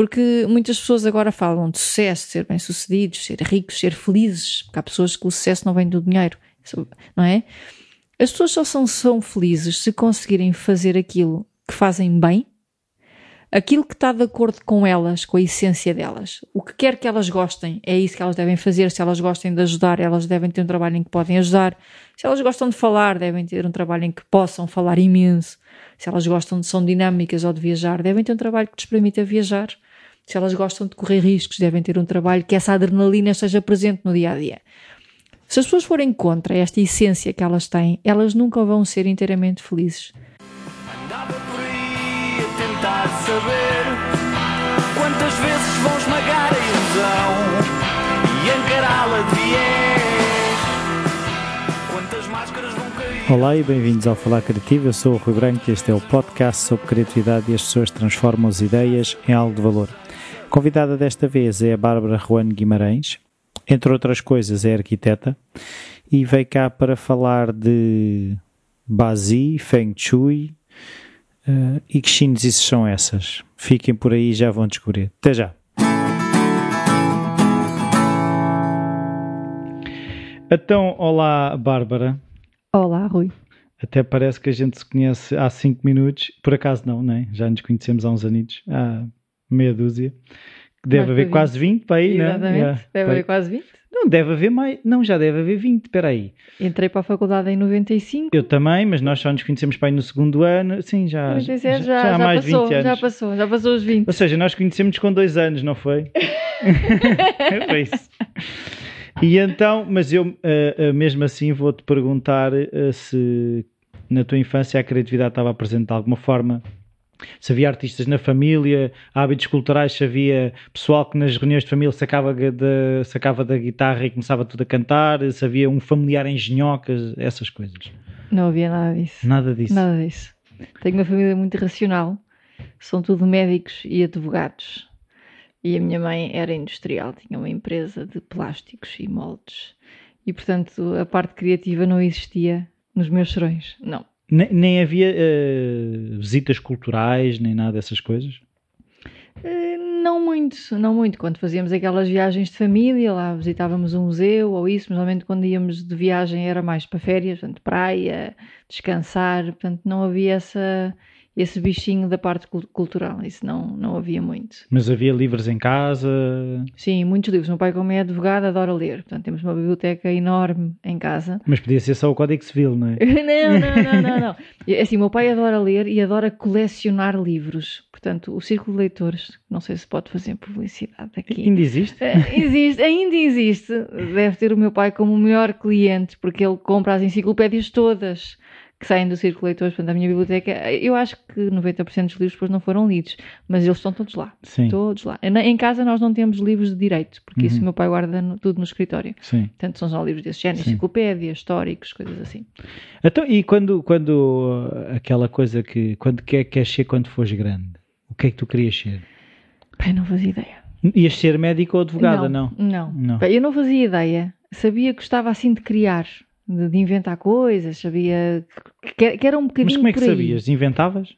Porque muitas pessoas agora falam de sucesso, de ser bem-sucedidos, ser ricos, ser felizes, porque há pessoas que o sucesso não vem do dinheiro, não é? As pessoas só são, são felizes se conseguirem fazer aquilo que fazem bem, aquilo que está de acordo com elas, com a essência delas. O que quer que elas gostem, é isso que elas devem fazer. Se elas gostem de ajudar, elas devem ter um trabalho em que podem ajudar. Se elas gostam de falar, devem ter um trabalho em que possam falar imenso. Se elas gostam de são dinâmicas ou de viajar, devem ter um trabalho que lhes permita viajar. Se elas gostam de correr riscos, devem ter um trabalho que essa adrenalina esteja presente no dia a dia. Se as pessoas forem contra esta essência que elas têm, elas nunca vão ser inteiramente felizes. Andava por aí a tentar saber quantas vezes vão esmagar a ilusão e encará-la de viés. Quantas máscaras vão cair. Olá e bem-vindos ao Falar Criativo. Eu sou o Rui Branco e este é o podcast sobre criatividade e as pessoas transformam as ideias em algo de valor. Convidada desta vez é a Bárbara Juan Guimarães, entre outras coisas, é arquiteta e veio cá para falar de Bazi, Feng Shui uh, e que chinesices são essas. Fiquem por aí e já vão descobrir. Até já! Então, olá Bárbara. Olá, Rui. Até parece que a gente se conhece há 5 minutos. Por acaso não, né? Já nos conhecemos há uns anitos, há meia dúzia. Deve Mais haver para quase 20 para aí, né? Exatamente. Yeah, Deve para haver aí. quase 20. Não, deve haver mais. Não, já deve haver 20, espera aí. Entrei para a faculdade em 95. Eu também, mas nós só nos conhecemos para aí no segundo ano. Sim, já, 97 já, já, há mais passou, 20 anos. já passou, já passou os 20. Ou seja, nós conhecemos com dois anos, não foi? foi isso. E então, mas eu eh, eh, mesmo assim vou-te perguntar eh, se na tua infância a criatividade estava presente de alguma forma. Se havia artistas na família, hábitos culturais, se havia pessoal que nas reuniões de família sacava da, sacava da guitarra e começava tudo a cantar, se havia um familiar em genhocas, essas coisas. Não havia nada disso. Nada disso. Nada disso. Tenho uma família muito racional. São tudo médicos e advogados. E a minha mãe era industrial, tinha uma empresa de plásticos e moldes. E, portanto, a parte criativa não existia nos meus serões. Não. Nem, nem havia eh, visitas culturais, nem nada dessas coisas. Eh, Não muito, não muito. Quando fazíamos aquelas viagens de família, lá visitávamos um museu ou isso, mas normalmente quando íamos de viagem era mais para férias, portanto, praia, descansar, portanto, não havia essa, esse bichinho da parte cul- cultural, isso não, não havia muito. Mas havia livros em casa. Sim, muitos livros. Meu pai, como é advogado, adora ler, portanto, temos uma biblioteca enorme em casa. Mas podia ser só o Código Civil, não é? não, não, não, não, não. Assim, o meu pai adora ler e adora colecionar livros. Portanto, o Círculo de Leitores, não sei se pode fazer publicidade aqui. Ainda existe? Eh, Existe, ainda existe. Deve ter o meu pai como o melhor cliente, porque ele compra as enciclopédias todas que saem do Círculo de Leitores, portanto, a minha biblioteca. Eu acho que 90% dos livros depois não foram lidos, mas eles estão todos lá. Sim. Todos lá. Em casa nós não temos livros de direito, porque isso Uhum. o meu pai guarda no- tudo no escritório. Sim. Portanto, são só livros desse género, Sim. enciclopédias, históricos, coisas assim. Então, e quando, quando uh, aquela coisa que quando quer, queres ser quando fores grande? O que é que tu querias ser? Pai, não fazia ideia. Ias ser médico ou advogada, não? Não. Não. Pá, Eu não fazia ideia. Sabia que gostava assim de criar, de, de inventar coisas, sabia que, que era um bocadinho Mas como é que sabias? Inventavas?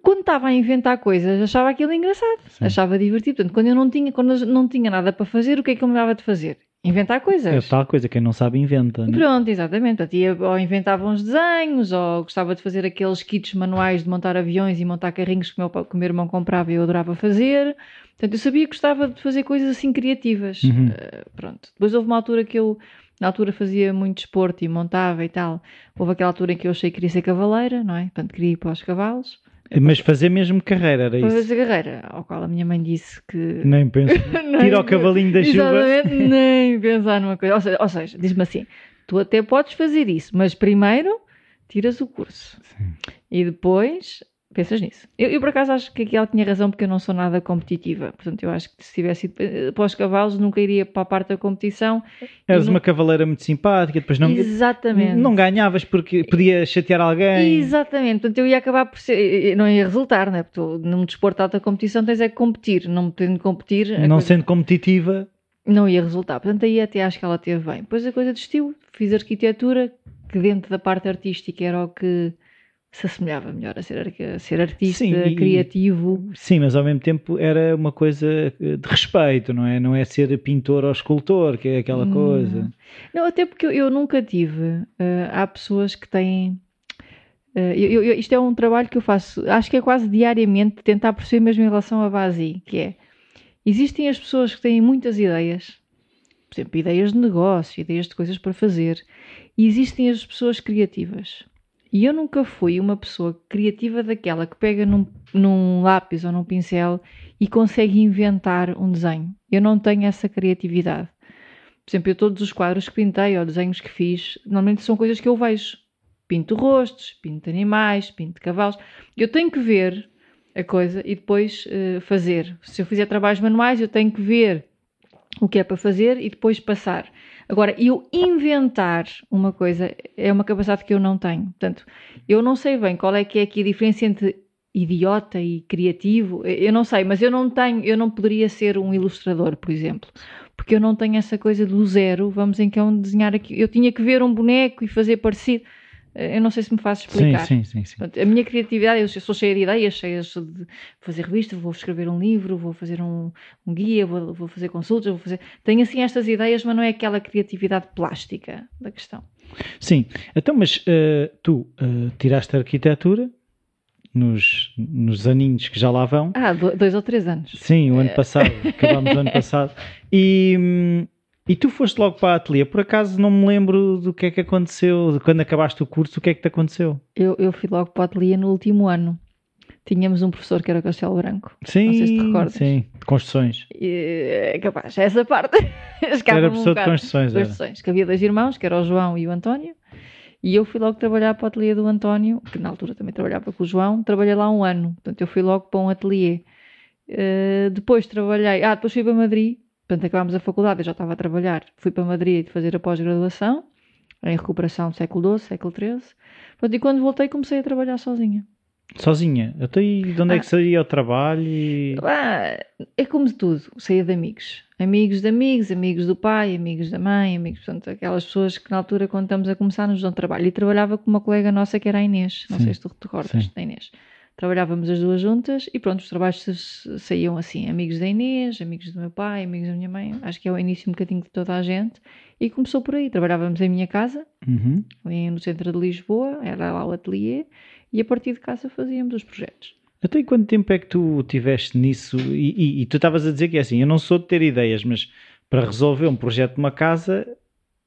Quando estava a inventar coisas, achava aquilo engraçado, Sim. achava divertido. Portanto, quando eu não tinha, quando não tinha nada para fazer, o que é que eu me dava de fazer? Inventar É coisas. tal coisa, quem não sabe inventa. não é? Pronto, exatamente. Portanto, ia, ou inventava uns desenhos, ou gostava de fazer aqueles kits manuais de montar aviões e montar carrinhos que o meu, que meu irmão comprava e eu adorava fazer. Portanto, eu sabia que gostava de fazer coisas assim criativas. Uhum. Eh, pronto. Depois houve uma altura que eu, na altura, fazia muito desporto e montava e tal. Houve aquela altura em que eu achei que queria ser cavaleira, não é? Portanto, queria ir para os cavalos. Mas fazer mesmo carreira, era isso? fazer carreira, ao qual a minha mãe disse que. Nem penso. Tira o cavalinho da chuva. Nem pensar numa coisa. Ou seja, ou seja, diz-me assim: tu até podes fazer isso, mas primeiro tiras o curso Sim. e depois pensas nisso. Eu, eu, por acaso acho que aqui ela tinha razão porque eu não sou nada competitiva. Portanto, eu acho que se tivesse ido eh, para os cavalos nunca iria para a parte da competição. Eras não- uma cavaleira muito simpática, depois não, Exatamente. não ganhavas porque podia chatear alguém. Exatamente, portanto eu ia acabar por ser, não ia resultar, né? Porque tu, num desporto de alta competição tens é que competir, não podendo competir, Não coisa- sendo competitiva, não ia resultar. Portanto, aí até acho que ela teve bem. Depois a coisa desistiu, fiz arquitetura, que dentro da parte artística era o que se assemelhava melhor a ser, a ser artista, Sim, e- criativo. Sim, mas ao mesmo tempo era uma coisa eh, de respeito, não é? Não é ser pintor ou escultor, que é aquela Hum. coisa. Não, até porque eu, eu nunca tive. eh, há pessoas que têm. eh, eu- eu- isto é um trabalho que eu faço, acho que é quase diariamente, tentar perceber mesmo em relação a Vasi, que é. Existem as pessoas que têm muitas ideias, por exemplo, ideias de negócio, ideias de coisas para fazer, e existem as pessoas criativas. E eu nunca fui uma pessoa criativa daquela que pega num, num lápis ou num pincel e consegue inventar um desenho. Eu não tenho essa criatividade. Por exemplo, eu todos os quadros que pintei ou desenhos que fiz, normalmente são coisas que eu vejo. Pinto rostos, pinto animais, pinto cavalos. Eu tenho que ver a coisa e depois eh, fazer. Se eu fizer trabalhos manuais, eu tenho que ver o que é para fazer e depois passar. Agora, eu inventar uma coisa é uma capacidade que eu não tenho. Portanto, eu não sei bem qual é que é aqui a diferença entre idiota e criativo. Eu não sei, mas eu não tenho, eu não poderia ser um ilustrador, por exemplo, porque eu não tenho essa coisa do zero. Vamos então desenhar aqui. Eu tinha que ver um boneco e fazer parecido. Eh, Eu não sei se me faço Sim, explicar. sim, sim, sim. Portanto, a minha criatividade, eu sou cheia de ideias, cheia de fazer revista, vou escrever um livro, vou fazer um, um guia, vou, vou fazer consultas, vou fazer. Tenho assim estas ideias, mas não é aquela criatividade plástica da questão. Sim, então, mas eh, tu eh, tiraste a arquitetura nos, nos aninhos que já lá vão. Ah, do- dois ou três anos. Sim, o ano passado, acabámos o ano passado. E, hum, e tu foste logo para a ateliê. Por acaso não me lembro do que é que aconteceu, de quando acabaste o curso, o que é que te aconteceu? Eu, eu fui logo para o ateliê no último ano. Tínhamos um professor que era o Castelo Branco. Sim, Não sei se te recordas. sim, de construções. E, é capaz, essa parte. Era um professor de bocado. construções, era. construções. Que havia dois irmãos, que era o João e o António. E eu fui logo trabalhar para o ateliê do António, que na altura também trabalhava com o João. Trabalhei lá um ano. Portanto, eu fui logo para um ateliê. Eh, depois trabalhei... Ah, depois fui para Madrid. Portanto, acabámos a faculdade, eu já estava a trabalhar. Fui para Madrid fazer a pós-graduação em recuperação do século XII, século XIII. Portanto, e quando voltei comecei a trabalhar sozinha. Sozinha. Até aí, de onde é Ah. que saía o trabalho? E... Ah, é como de tudo, saía de amigos. Amigos de amigos, amigos do pai, amigos da mãe, amigos, portanto, aquelas pessoas que na altura, quando estamos a começar, nos dão trabalho. E trabalhava com uma colega nossa que era a Inês, não Sim. sei se tu recordas Sim. da Inês. Trabalhávamos as duas juntas e pronto, os trabalhos sa- saíam assim: amigos da Inês, amigos do meu pai, amigos da minha mãe. Acho que é o início um bocadinho de toda a gente. E começou por aí. Trabalhávamos em minha casa, Uhum. no centro de Lisboa, era lá o ateliê, e a partir de casa fazíamos os projetos. Até quanto tempo é que tu tiveste nisso? E, e- e tu estavas a dizer que é assim, eu não sou de ter ideias, mas para resolver um projeto de uma casa,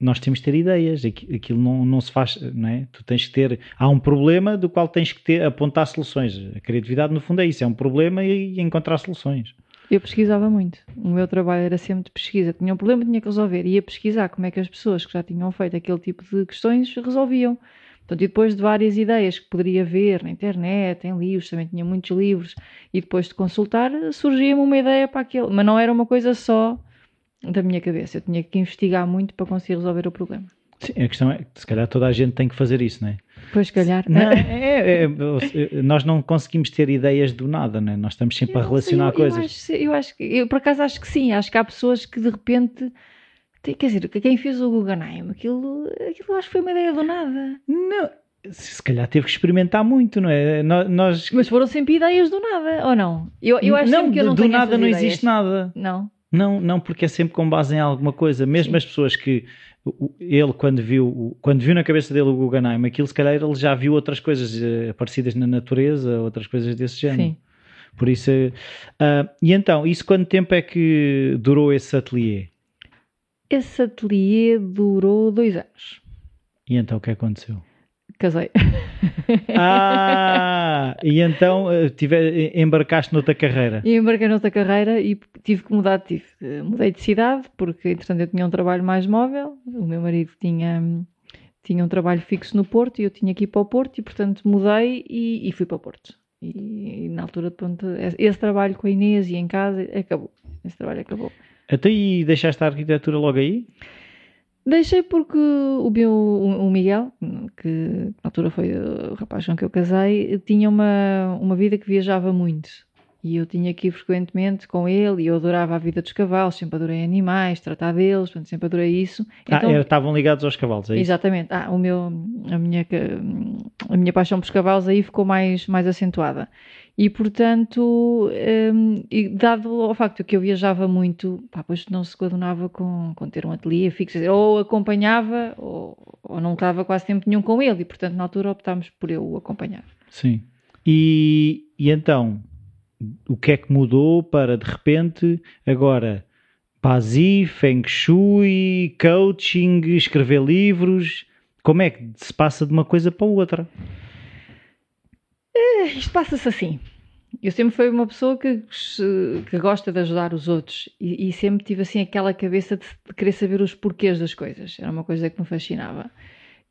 nós temos que ter ideias. Aqui- Aquilo não, não se faz, não é? Tu tens que ter. Há um problema do qual tens que ter, apontar soluções. A criatividade, no fundo, é isso: é um problema e, e encontrar soluções. Eu pesquisava muito. O meu trabalho era sempre de pesquisa. Tinha um problema, tinha que resolver. Ia pesquisar como é que as pessoas que já tinham feito aquele tipo de questões resolviam. Portanto, e depois de várias ideias que poderia ver na internet, em livros, também tinha muitos livros, e depois de consultar, surgia-me uma ideia para aquele. Mas não era uma coisa só da minha cabeça. Eu tinha que investigar muito para conseguir resolver o problema. Sim, a questão é que se calhar toda a gente tem que fazer isso, não é? Depois, se calhar. Não, é- é- é- nós não conseguimos ter ideias do nada, não é? Nós estamos sempre a Eu sei, relacionar eu- coisas. Eu acho, eu acho que, eu por acaso acho que sim, acho que há pessoas que de repente, tem- quer dizer, quem fez o Guggenheim, aquilo, aquilo acho que foi uma ideia do nada. Não, se calhar teve que experimentar muito, não é? Nó- Nós, Mas foram sempre ideias do nada, ou não? Eu, eu acho não, que eu não do nada não ideias. existe nada. Não. Não, não, porque é sempre com base em alguma coisa. Mesmo Sim. as pessoas que ele, quando viu, quando viu na cabeça dele o Guggenheim, aquilo se calhar ele já viu outras coisas eh, aparecidas na natureza, outras coisas desse género. Sim. Por isso, ah, e então, isso quanto tempo é que durou esse ateliê? Esse ateliê durou dois anos. E então o que aconteceu? Casei. Ah, e então eh, tive, embarcaste noutra carreira. E embarquei noutra carreira e tive que mudar. Tive, eh, mudei de cidade, porque entretanto eu tinha um trabalho mais móvel. O meu marido tinha, tinha um trabalho fixo no Porto e eu tinha que ir para o Porto, e portanto mudei e, e fui para o Porto. E, e na altura, pronto, esse, esse trabalho com a Inês e em casa acabou. Esse trabalho acabou. Até aí deixaste a arquitetura logo aí? Deixei porque o meu o Miguel, que na altura foi o rapaz com que eu casei, tinha uma, uma vida que viajava muito. E eu tinha que ir frequentemente com ele e eu adorava a vida dos cavalos, sempre adorei animais, tratar deles, portanto, sempre adorei isso. Ah, Então- era- estavam ligados aos cavalos, é isso? Exatamente. Ah, o meu, a, minha, a minha paixão pelos cavalos aí ficou mais, mais acentuada. E, portanto, hum, e dado ao facto que eu viajava muito, pá, pois não se coadunava com, com ter um ateliê fixo. Ou acompanhava, ou, ou não estava quase tempo nenhum com ele. E, portanto, na altura optámos por eu o acompanhar. Sim. E, e então, o que é que mudou para de repente agora Bazi, Feng Shui, coaching, escrever livros? Como é que se passa de uma coisa para outra? Isto passa-se assim. Eu sempre fui uma pessoa que, que gosta de ajudar os outros e, e sempre tive assim aquela cabeça de, de querer saber os porquês das coisas. Era uma coisa que me fascinava.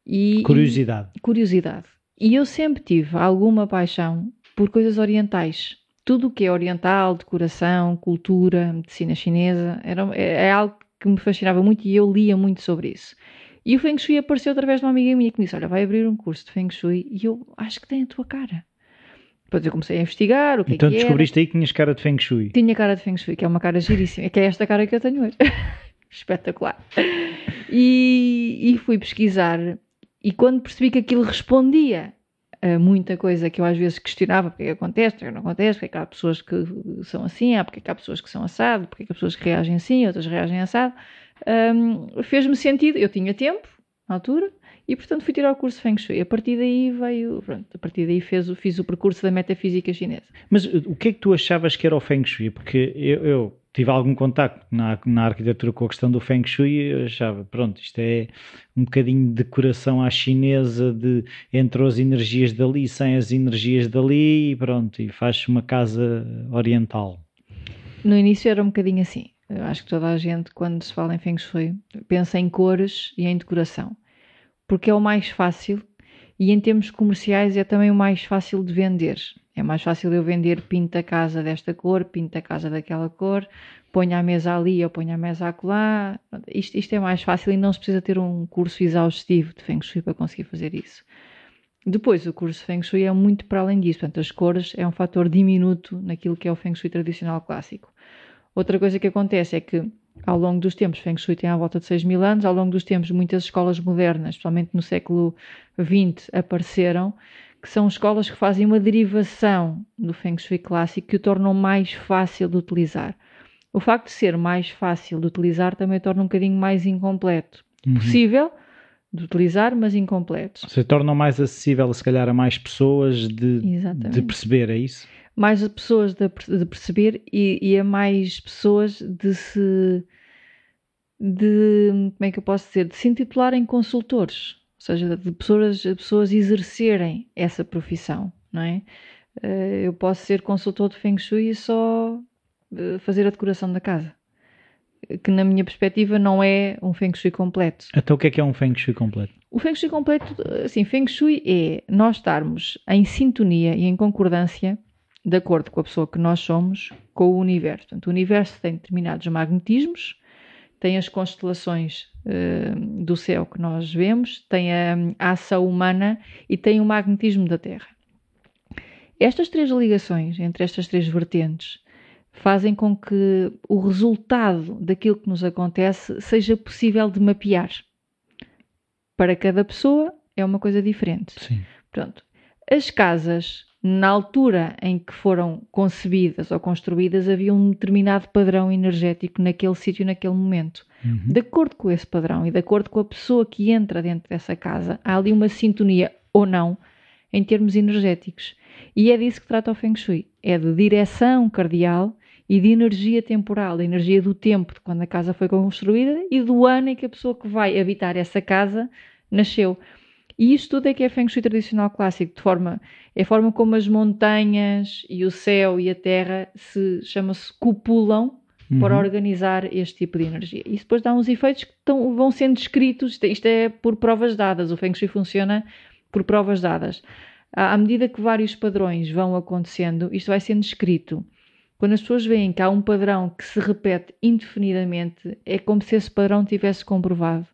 E, Curiosidade. e- curiosidade. E eu sempre tive alguma paixão por coisas orientais. Tudo o que é oriental, decoração, cultura, medicina chinesa, era, é, é algo que me fascinava muito e eu lia muito sobre isso. E o Feng Shui apareceu através de uma amiga minha que me disse: Olha, vai abrir um curso de Feng Shui e eu acho que tem a tua cara. Depois eu comecei a investigar o que Então é que era. descobriste aí que tinhas cara de Feng Shui. Tinha cara de Feng Shui, que é uma cara giríssima, que é esta cara que eu tenho hoje. Espetacular. E, e fui pesquisar, e quando percebi que aquilo respondia a muita coisa que eu às vezes questionava, porque é que acontece, porque é que não acontece, porque é que há pessoas que são assim, há porque é que há pessoas que são assado, porque é que há pessoas que reagem assim, outras reagem assado, hum, fez-me sentido, eu tinha tempo, na altura, e portanto fui tirar o curso de Feng Shui. A partir daí veio, pronto, a partir daí fez, fiz o percurso da metafísica chinesa. Mas uh, o que é que tu achavas que era o Feng Shui? Porque eu, eu tive algum contacto na, na arquitetura com a questão do Feng Shui e eu achava, pronto, isto é um bocadinho de decoração à chinesa, de entre as energias dali, sem as energias dali, e pronto, e faz uma casa oriental. No início era um bocadinho assim. Eu acho que toda a gente, quando se fala em Feng Shui, pensa em cores e em decoração. Porque é o mais fácil e em termos comerciais é também o mais fácil de vender. É mais fácil eu vender pinta a casa desta cor, pinta a casa daquela cor, ponha a mesa ali ou ponha a mesa acolá. Isto, isto é mais fácil e não se precisa ter um curso exaustivo de Feng Shui para conseguir fazer isso. Depois, o curso Feng Shui é muito para além disso. Portanto, as cores é um fator diminuto naquilo que é o Feng Shui tradicional clássico. Outra coisa que acontece é que, ao longo dos tempos, Feng Shui tem à volta de 6 mil anos, ao longo dos tempos, muitas escolas modernas, especialmente no século XX, apareceram, que são escolas que fazem uma derivação do Feng Shui clássico que o tornam mais fácil de utilizar. O facto de ser mais fácil de utilizar também torna um bocadinho mais incompleto. Possível de utilizar, mas incompleto. Se torna mais acessível, se calhar, a mais pessoas de, de perceber, é isso? Mais pessoas de, de perceber e, e a mais pessoas de se de como é que eu posso dizer de se intitularem consultores ou seja de pessoas de pessoas exercerem essa profissão não é Eh, eu posso ser consultor de Feng Shui e só eh, fazer a decoração da casa que na minha perspectiva não é um Feng Shui completo Então o que é que é um Feng Shui completo? o Feng Shui completo, assim, Feng Shui é nós estarmos em sintonia e em concordância, de acordo com a pessoa que nós somos, com o universo. Portanto, o universo tem determinados magnetismos, tem as constelações eh, do céu que nós vemos, tem a, a ação humana e tem o magnetismo da Terra. Estas três ligações entre estas três vertentes fazem com que o resultado daquilo que nos acontece seja possível de mapear. Para cada pessoa é uma coisa diferente. Sim. Pronto. As casas, na altura em que foram concebidas ou construídas, havia um determinado padrão energético naquele sítio, naquele momento. Uhum. De acordo com esse padrão e de acordo com a pessoa que entra dentro dessa casa, há ali uma sintonia ou não em termos energéticos. E é disso que trata o Feng Shui. É de direção cardial e de energia temporal, da energia do tempo de quando a casa foi construída e do ano em que a pessoa que vai habitar essa casa nasceu. E isto tudo é que é Feng Shui tradicional clássico, de forma, é a forma como as montanhas e o céu e a terra se chama-se copulam para Uhum. organizar este tipo de energia. Isso depois dá uns efeitos que estão- vão sendo descritos, isto, isto é por provas dadas, o Feng Shui funciona por provas dadas. À, à medida que vários padrões vão acontecendo, isto vai sendo descrito. Quando as pessoas veem que há um padrão que se repete indefinidamente, é como se esse padrão tivesse comprovado.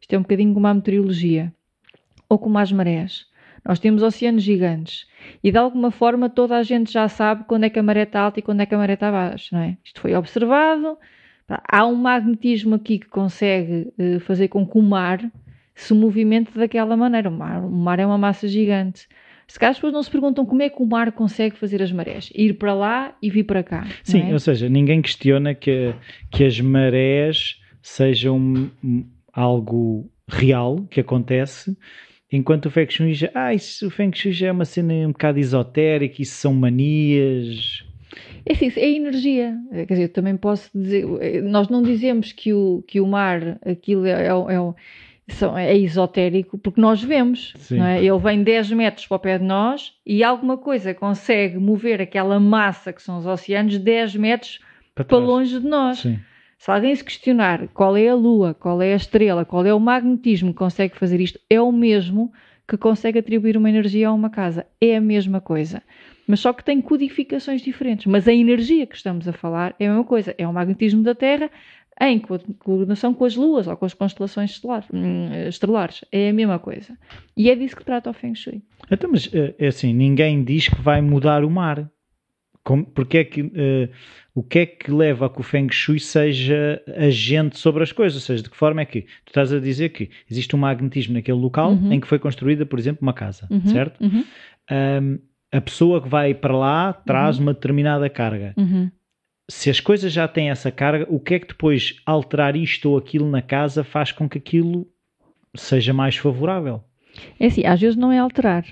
Isto é um bocadinho como a meteorologia ou como as marés. Nós temos oceanos gigantes e de alguma forma toda a gente já sabe quando é que a maré está alta e quando é que a maré está baixa, não é? Isto foi observado. Há um magnetismo aqui que consegue uh, fazer com que o mar se movimente daquela maneira. O mar, o mar é uma massa gigante. Se calhar as pessoas não se perguntam como é que o mar consegue fazer as marés, ir para lá e vir para cá. Sim, é? ou seja, ninguém questiona que, que as marés sejam algo real que acontece, enquanto o Feng Shui já, ah, isso, o Feng Shui já é uma cena um bocado esotérica, isso são manias. É assim, é energia. Quer dizer, também posso dizer, nós não dizemos que o, que o mar, aquilo é, é, é é esotérico porque nós vemos, é? ele vem 10 metros para o pé de nós e alguma coisa consegue mover aquela massa que são os oceanos 10 metros para, para longe de nós. Sim. Se alguém se questionar qual é a Lua, qual é a estrela, qual é o magnetismo que consegue fazer isto, é o mesmo que consegue atribuir uma energia a uma casa. É a mesma coisa. Mas só que tem codificações diferentes. Mas a energia que estamos a falar é a mesma coisa. É o magnetismo da Terra, em coordenação com as luas ou com as constelações hum, estelares. É a mesma coisa. E é disso que trata o Feng Shui. Então, mas eh, é assim, ninguém diz que vai mudar o mar. Como, porque é que, uh, o que é que leva a que o Feng Shui seja agente sobre as coisas? Ou seja, de que forma é que tu estás a dizer que existe um magnetismo naquele local uhum. em que foi construída, por exemplo, uma casa, uhum. certo? Uhum. Um, a pessoa que vai para lá traz uhum. uma determinada carga. Uhum se as coisas já têm essa carga, o que é que depois alterar isto ou aquilo na casa faz com que aquilo seja mais favorável? É assim, às vezes não é alterar.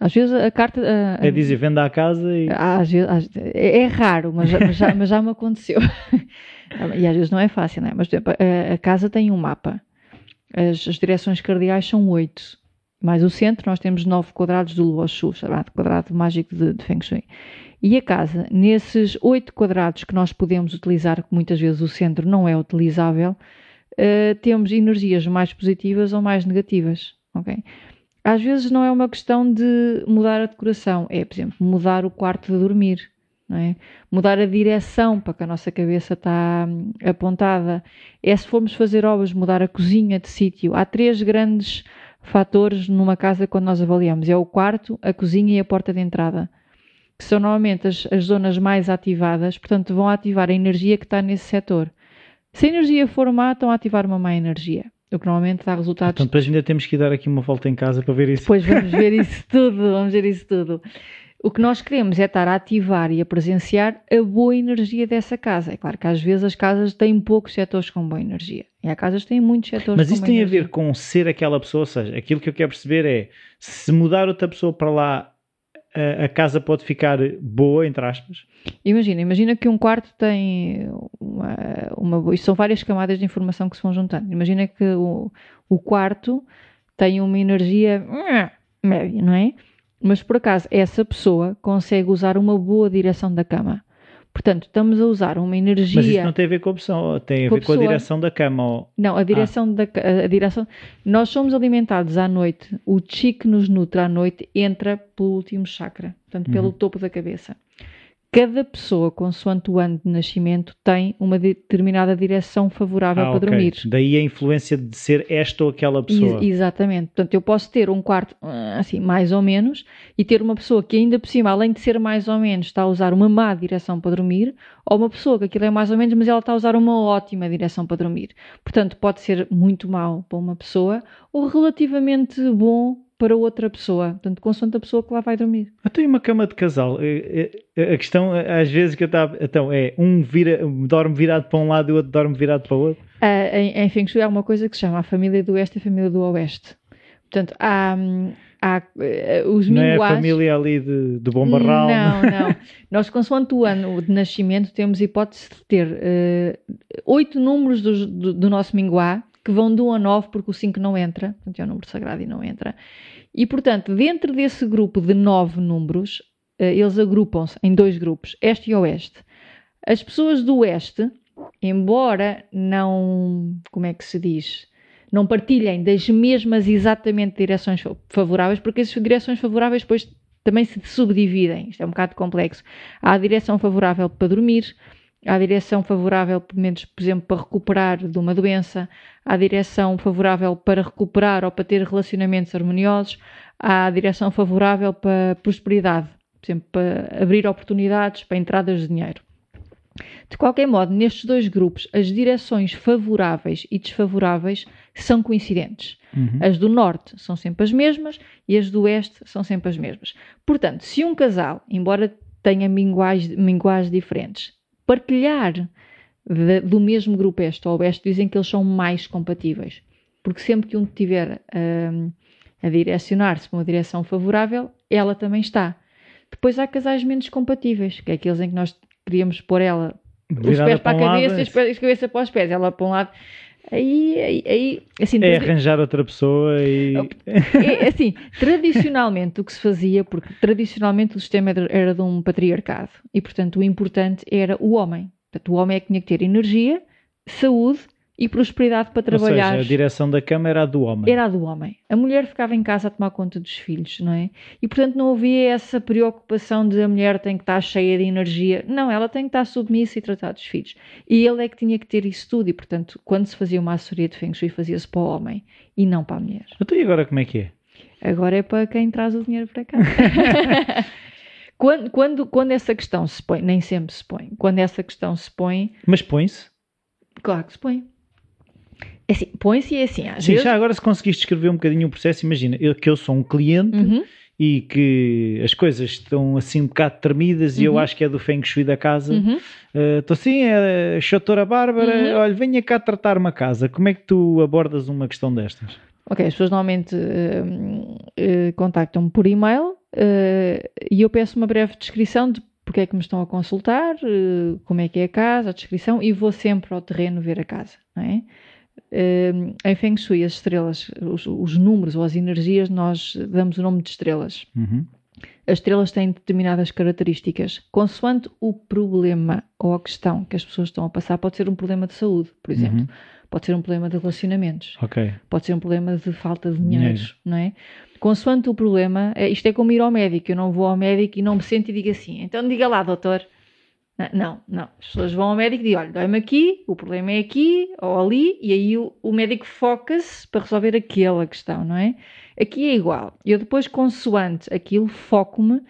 Às vezes a carta. A, é dizer, venda à casa e. Às vezes, é, é, raro, mas, mas, já, mas já me aconteceu. e às vezes não é fácil, não é? Mas a, a casa tem um mapa. As, as, direções cardeais são oito. Mais o centro, nós temos nove quadrados do Lua Shu, chamado quadrado mágico de, de Feng Shui. E a casa, nesses oito quadrados que nós podemos utilizar, que muitas vezes o centro não é utilizável, uh, temos energias mais positivas ou mais negativas, ok? Às vezes não é uma questão de mudar a decoração, é, por exemplo, mudar o quarto de dormir, é? mudar a direção para que a nossa cabeça está hum, apontada. É se formos fazer obras, mudar a cozinha de sítio. Há três grandes fatores numa casa quando nós avaliamos: é o quarto, a cozinha e a porta de entrada que são normalmente as, as zonas mais ativadas, portanto, vão ativar a energia que está nesse setor. Se a energia for má, estão a ativar uma má energia. O que normalmente dá resultados. Portanto, depois ainda temos que dar aqui uma volta em casa para ver isso. Depois vamos ver isso tudo, vamos ver isso tudo. O que nós queremos é estar a ativar e a presenciar a boa energia dessa casa. É claro que às vezes as casas têm poucos setores com boa energia. E há casas que têm muitos setores Mas com isso tem energia. a ver com ser aquela pessoa, ou seja, aquilo que eu quero perceber é se mudar outra pessoa para lá a, casa pode ficar boa, entre aspas? Imagina, imagina que um quarto tem uma, uma são várias camadas de informação que se vão juntando. Imagina que o, o quarto tem uma energia média, não é? Mas por acaso essa pessoa consegue usar uma boa direção da cama. Portanto, estamos a usar uma energia. Mas isso não tem a ver com a opção, tem a ver com a, direção da cama. Ou... Não, a direção ah. da a direção. Nós somos alimentados à noite, o chi que nos nutre à noite entra pelo último chakra, portanto, pelo uhum. topo da cabeça cada pessoa, consoante o ano de nascimento, tem uma determinada direção favorável ah, para okay. dormir. Daí a influência de ser esta ou aquela pessoa. Ex exatamente. Portanto, eu posso ter um quarto ah, assim, mais ou menos, e ter uma pessoa que ainda por cima, além de ser mais ou menos, está a usar uma má direção para dormir, ou uma pessoa que aquilo é mais ou menos, mas ela está a usar uma ótima direção para dormir. Portanto, pode ser muito mal para uma pessoa, ou relativamente bom para outra pessoa, portanto, consoante a pessoa que lá vai dormir. Eu tenho uma cama de casal. A questão, às vezes, que eu estava. Então, é um vira, dorme virado para um lado e o outro dorme virado para o outro? Uh, em, em Feng Shui há uma coisa que se chama a família do Oeste e a família do Oeste. Portanto, há. há uh, os não minguás... é a família ali de, do Bom Barral? Não, não. Nós, consoante o ano de nascimento, temos hipótese de ter uh, oito números do, do, do nosso minguá que vão de 1 a 9 porque o 5 não entra, portanto é um número sagrado e não entra. E portanto, dentro desse grupo de 9 números, eh, eles agrupam-se em dois grupos, este e oeste. As pessoas do oeste, embora não, como é que se diz, não partilhem das mesmas exatamente direções favoráveis, porque as direções favoráveis depois também se subdividem, isto é um bocado complexo. Há a direção favorável para dormir, à direção favorável, por exemplo, para recuperar de uma doença, à direção favorável para recuperar ou para ter relacionamentos harmoniosos, há a direção favorável para prosperidade, por exemplo, para abrir oportunidades, para entradas de dinheiro. De qualquer modo, nestes dois grupos, as direções favoráveis e desfavoráveis são coincidentes. Uhum. As do norte são sempre as mesmas e as do oeste são sempre as mesmas. Portanto, se um casal, embora tenha minguais, minguais diferentes, partilhar do mesmo grupo este ou oeste, dizem que eles são mais compatíveis. Porque sempre que um estiver hum, a direcionar-se para uma direção favorável, ela também está. Depois há casais menos compatíveis, que é aqueles em que nós queríamos pôr ela os pés para um a cabeça e pés- a cabeça para os pés, ela para um lado. Aí, aí, aí assim, É tradi- arranjar outra pessoa e. é, assim, tradicionalmente o que se fazia, porque tradicionalmente o sistema era, era de um patriarcado e, portanto, o importante era o homem. Portanto, o homem é que tinha que ter energia, saúde e prosperidade para Ou trabalhar. seja, a direção da cama era a do homem. Era a do homem. A mulher ficava em casa a tomar conta dos filhos, não é? E portanto não havia essa preocupação de a mulher tem que estar cheia de energia. Não, ela tem que estar submissa e tratar dos filhos. E ele é que tinha que ter isso tudo. E portanto, quando se fazia uma assessoria de Feng Shui, fazia-se para o homem e não para a mulher. Então e agora como é que é? Agora é para quem traz o dinheiro para cá. quando, quando, quando essa questão se põe, nem sempre se põe, quando essa questão se põe, Mas põe-se. claro que se põe. É assim, põe-se e é assim, às Sim, vezes. já agora se conseguiste descrever um bocadinho o processo, imagina eu, que eu sou um cliente Uhum. e que as coisas estão assim um bocado tremidas e eu Uhum. acho que é do Feng Shui da casa. Uhum. Estou assim, é, Doutora Bárbara, Uhum. olha, venha cá tratar uma casa. Como é que tu abordas uma questão destas? Ok, as pessoas normalmente hum, eh, contactam-me por e-mail eh, e eu peço uma breve descrição de porque é que me estão a consultar, eh, como é que é a casa, a descrição, e vou sempre ao terreno ver a casa, não é? Hum, em Feng Shui, as estrelas, os, os números ou as energias, nós damos o nome de estrelas. Uhum. As estrelas têm determinadas características, consoante o problema ou a questão que as pessoas estão a passar. Pode ser um problema de saúde, por exemplo. Uhum. Pode ser um problema de relacionamentos Ok. pode ser um problema de falta de dinheiro, Dinheiro. não é? Consoante o problema, é- isto é como ir ao médico. Eu não vou ao médico e não me sento e digo assim, então diga lá, doutor. Não, Não, não. As pessoas vão ao médico e dizem, olha, dói-me aqui, o problema é aqui ou ali, e aí o, o médico foca-se para resolver aquela questão, não é? Aqui é igual. Eu depois, consoante aquilo, foco-me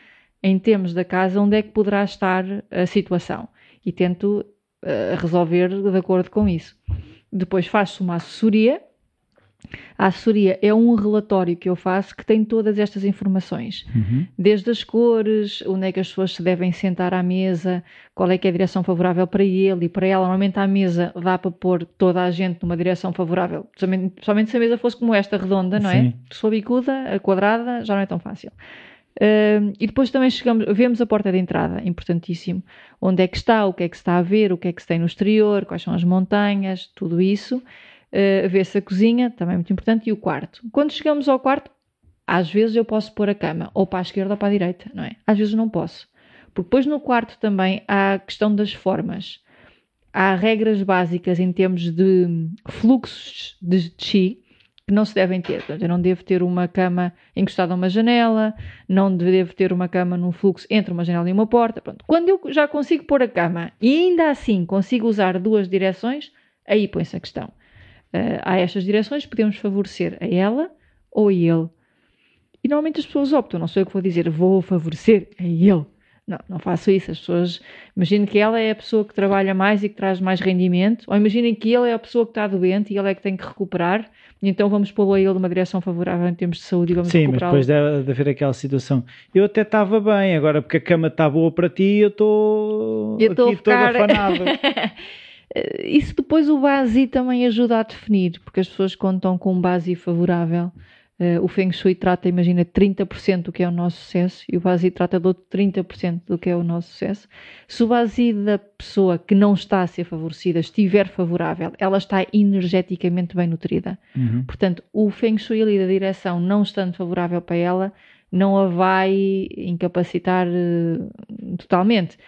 em termos da casa onde é que poderá estar a situação e tento eh, resolver de acordo com isso. Depois faço uma assessoria. A assessoria é um relatório que eu faço que tem todas estas informações, Uhum. desde as cores, onde é que as pessoas se devem sentar à mesa, qual é que é a direção favorável para ele e para ela. Normalmente à mesa dá para pôr toda a gente numa direção favorável, somente, somente se a mesa fosse como esta, redonda, não Sim. é? For bicuda, a quadrada, já não é tão fácil. Hum, e depois também chegamos, vemos a porta de entrada, importantíssimo. Onde é que está, o que é que se está a ver, o que é que se tem no exterior, quais são as montanhas, tudo isso. Uh, Vê-se a cozinha, também muito importante, e o quarto. Quando chegamos ao quarto, às vezes eu posso pôr a cama ou para a esquerda ou para a direita, não é? Às vezes não posso. Porque depois no quarto também há a questão das formas. Há regras básicas em termos de fluxos de chi que não se devem ter. Portanto, eu não devo ter uma cama encostada a uma janela, não devo ter uma cama num fluxo entre uma janela e uma porta. Pronto. Quando eu já consigo pôr a cama e ainda assim consigo usar duas direções, aí põe-se a questão. Uh, há estas direções, podemos favorecer a ela ou a ele. E normalmente as pessoas optam, não sou eu que vou dizer vou favorecer a ele. Não, não faço isso. As pessoas imaginem que ela é a pessoa que trabalha mais e que traz mais rendimento, ou imaginem que ele é a pessoa que está doente e ele é que tem que recuperar, e então vamos pô-lo a ele numa direção favorável em termos de saúde e vamos Sim, mas depois deve de haver aquela situação. Eu até estava bem, agora porque a cama está boa para ti, eu estou a aqui ficar- afanado. Eh, Isso depois o base também ajuda a definir, porque as pessoas contam com um base favorável. eh, o Feng Shui trata, imagina, 30% do que é o nosso sucesso e o base trata de outro 30% do que é o nosso sucesso. Se o base da pessoa que não está a ser favorecida estiver favorável, ela está energeticamente bem nutrida. Uhum. Portanto, o Feng Shui ali da direção não estando favorável para ela, não a vai incapacitar eh, totalmente.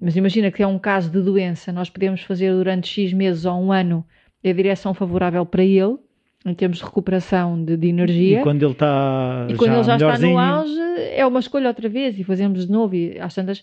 Mas imagina que é um caso de doença, nós podemos fazer durante X meses ou um ano a direção favorável para ele, em termos de recuperação de, de energia. E quando ele está E quando ele já está melhorzinho, no auge, é uma escolha outra vez e fazemos de novo e às tantas.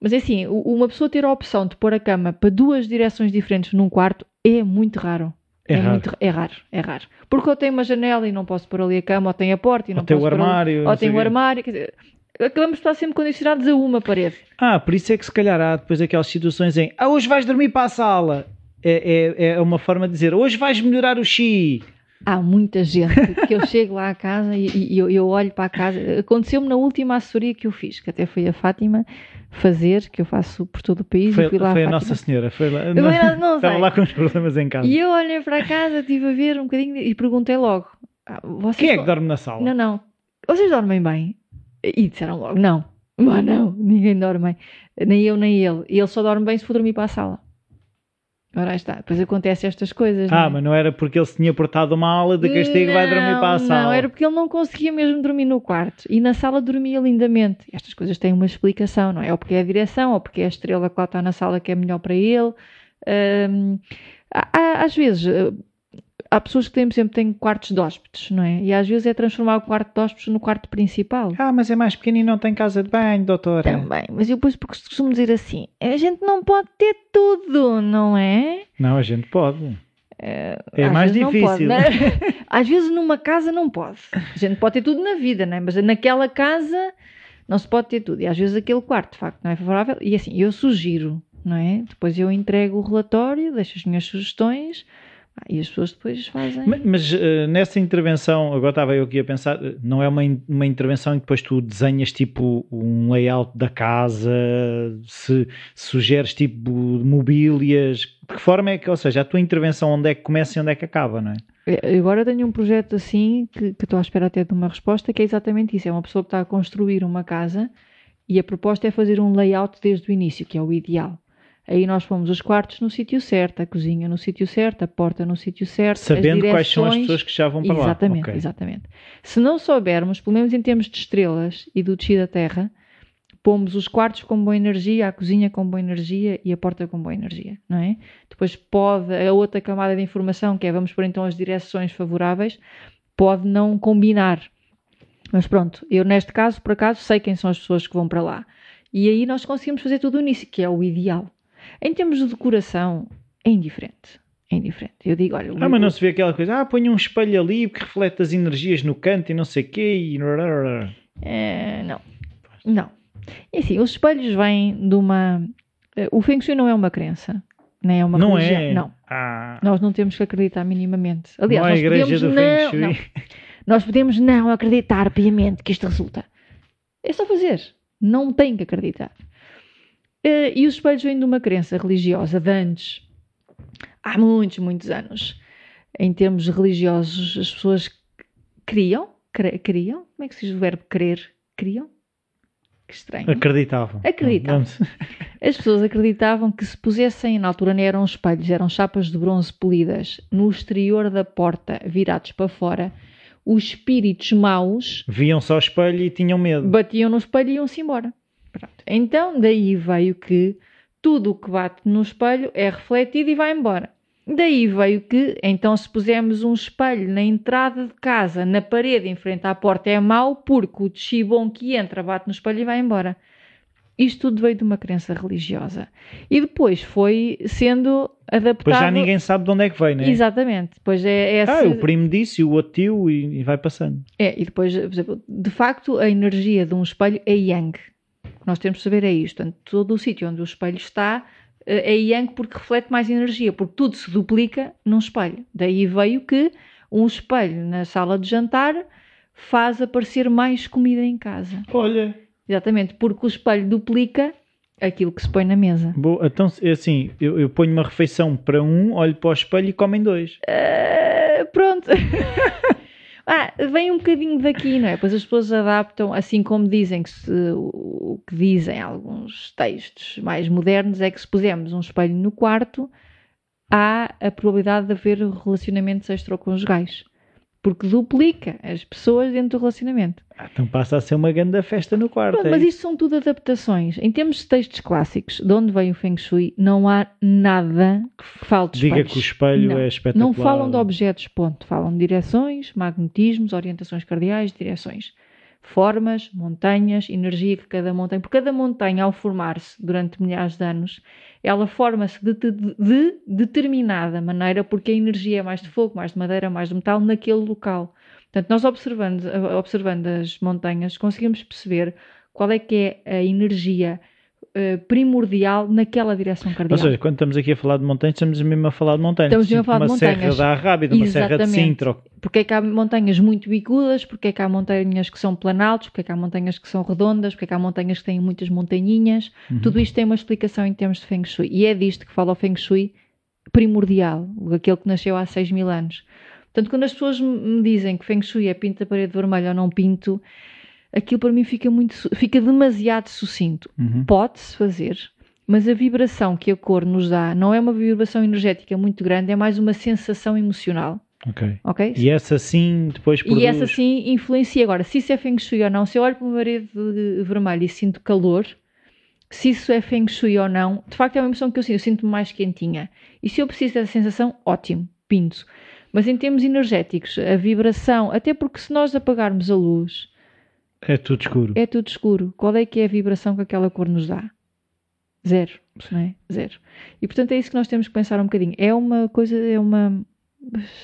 Mas é assim, uma pessoa ter a opção de pôr a cama para duas direções diferentes num quarto é muito raro. É raro. muito- é raro, é raro. Porque eu tenho uma janela e não posso pôr ali a cama, ou tenho a porta e não Ou tem posso o pôr ali- armário, não ou tenho o o armário. Quer dizer, acabamos de estar sempre condicionados a uma parede. Ah, por isso é que se calhar há depois aquelas situações em ah, hoje vais dormir para a sala. É, é, é uma forma de dizer hoje vais melhorar o chi. Há muita gente que eu chego lá à casa e, e eu, eu olho para a casa. Aconteceu-me na última assessoria que eu fiz, que até foi a Fátima fazer, que eu faço por todo o país. Foi, e fui lá foi a Fátima. Nossa Senhora. Foi lá, Eu não- não estava lá com os problemas em casa. E eu olhei para a casa, estive a ver um bocadinho e perguntei logo: ah, Quem é que dorme na sala? Não, não. Vocês dormem bem? E disseram logo: não. Mas não, ninguém dorme bem. Nem eu, nem ele. E ele só dorme bem se for dormir para a sala. Ora aí está. Depois acontecem estas coisas. Ah, não é? mas não era porque ele se tinha portado mal de castigo e vai dormir para a Não, sala. Não, era porque ele não conseguia mesmo dormir no quarto. E na sala dormia lindamente. Estas coisas têm uma explicação, não é? Ou porque é a direção, ou porque é a estrela que lá está na sala que é melhor para ele. Hum, às vezes, há pessoas que têm, por exemplo, têm quartos de hóspedes, não é? E às vezes é transformar o quarto de hóspedes no quarto principal. Ah, mas é mais pequeno e não tem casa de banho, doutora. Também, mas eu depois porque costumo dizer assim, a gente não pode ter tudo, não é? Não, a gente pode. É Às mais não difícil. pode, né? Às vezes numa casa não pode. A gente pode ter tudo na vida, né? mas naquela casa não se pode ter tudo. E às vezes aquele quarto, de facto, não é favorável. E assim, eu sugiro, não é? Depois eu entrego o relatório, deixo as minhas sugestões ah, e as pessoas depois fazem. Ma- Mas, eh, nessa intervenção, agora estava eu aqui a pensar, eh, não é uma, uma intervenção em que depois tu desenhas tipo um layout da casa, se sugeres tipo mobílias, de que forma é que, ou seja, a tua intervenção onde é que começa e onde é que acaba, não é? Agora tenho um projeto assim que, que estou à espera até de uma resposta, que é exatamente isso. É uma pessoa que está a construir uma casa e a proposta é fazer um layout desde o início, que é o ideal. Aí nós pomos os quartos no sítio certo, a cozinha no sítio certo, a porta no sítio certo, Sabendo quais são as pessoas que já vão para Exatamente, lá. Ok. exatamente. Se não soubermos, pelo menos em termos de estrelas e do desci da Terra, pomos os quartos com boa energia, a cozinha com boa energia e a porta com boa energia, não é? Depois pode, a outra camada de informação, que é vamos pôr então as direções favoráveis, pode não combinar. Mas pronto, eu neste caso, por acaso, sei quem são as pessoas que vão para lá. E aí nós conseguimos fazer tudo nisso, que é o ideal. Em termos de decoração, é indiferente. É indiferente. Eu digo, olha... Ah, mas não se vê aquela coisa, ah, põe um espelho ali que reflete as energias no canto e não sei o quê e... É, não. Não. E assim, os espelhos vêm de uma. eh, O Feng Shui não é uma crença, nem é uma Não religião. é? Não. Ah, Nós não temos que acreditar minimamente. Aliás, não é nós igreja podemos do Feng Shui. não. Nós podemos não acreditar piamente que isto resulta. É só fazer. Não tem que acreditar. Eh, E os espelhos vêm de uma crença religiosa de antes. Há muitos, muitos anos. Em termos religiosos, as pessoas criam, cre- criam, como é que se diz o verbo querer? Criam? Que estranho. Acreditavam. Acreditavam. As pessoas acreditavam que se pusessem, na altura não eram espelhos, eram chapas de bronze polidas, no exterior da porta, virados para fora, os espíritos maus Viam só o espelho e tinham medo. batiam no espelho e iam-se embora. Pronto. Então, daí veio que tudo o que bate no espelho é refletido e vai embora. Daí veio que, então, se pusermos um espelho na entrada de casa, na parede, em frente à porta, é mau, porque o chibom que entra bate no espelho e vai embora. Isto tudo veio de uma crença religiosa. E depois foi sendo adaptado. Depois já ninguém sabe de onde é que veio, né? Exatamente. Depois é, é Ah, essa- o primo disse, o outro tio e, e vai passando. é, e depois, por exemplo, de facto, a energia de um espelho é yang. O que nós temos de saber é isto. Portanto, todo o sítio onde o espelho está eh, é yang porque reflete mais energia, porque tudo se duplica num espelho. Daí veio que um espelho na sala de jantar faz aparecer mais comida em casa. Olha. Exatamente, porque o espelho duplica aquilo que se põe na mesa. Boa, então, é assim, eu, eu ponho uma refeição para um, olho para o espelho e comem dois. Ah, pronto. ah, vem um bocadinho daqui, não é? Pois as pessoas adaptam, assim como dizem que se, o que dizem alguns textos mais modernos é que se pusermos um espelho no quarto, há a probabilidade de haver relacionamentos extraconjugais. Porque duplica as pessoas dentro do relacionamento. Ah, então passa a ser uma grande festa no quarto. Pronto, é mas isso? isto são tudo adaptações. Em termos de textos clássicos, de onde vem o Feng Shui, não há nada que fale de Diga espelhos. que o espelho Não. é espetacular. Não falam de objetos, ponto. Falam de direções, magnetismos, orientações cardeais, direções. Formas, montanhas, energia que cada montanha. Porque cada montanha, ao formar-se durante milhares de anos, ela forma-se de, de, de, determinada maneira, porque a energia é mais de fogo, mais de madeira, mais de metal naquele local. Portanto, nós observando, observando as montanhas, conseguimos perceber qual é que é a energia uh, primordial naquela direção cardial. Ou seja, quando estamos aqui a falar de montanhas, estamos mesmo a falar de montanhas. Estamos mesmo a falar uma de montanhas. serra da Arrábida, uma serra de. Sintra. Porque é que há montanhas muito bicudas, porque é que há montanhas que são planaltos, porque é que há montanhas que são redondas, porque é que há montanhas que têm muitas montanhinhas. Uhum. Tudo isto tem uma explicação em termos de Feng Shui. E é disto que fala o Feng Shui primordial, aquele que nasceu há 6 mil anos. Portanto, quando as pessoas me dizem que Feng Shui é pinto a parede vermelha ou não pinto, aquilo para mim fica, muito, fica demasiado sucinto. Uhum. Pode-se fazer, mas a vibração que a cor nos dá não é uma vibração energética muito grande, é mais uma sensação emocional. Ok. Ok? E essa sim depois produz... E essa sim influencia. Agora, se isso é Feng Shui ou não, se eu olho para uma parede vermelha e sinto calor, se isso é Feng Shui ou não, de facto é uma emoção que eu sinto, eu sinto-me mais quentinha. E se eu preciso dessa sensação, ótimo, pinto. Mas em termos energéticos, a vibração, até porque se nós apagarmos a luz, É tudo escuro. é tudo escuro. Qual é que é a vibração que aquela cor nos dá? Zero, não é? Zero. E portanto é isso que nós temos que pensar um bocadinho. É uma coisa, é uma,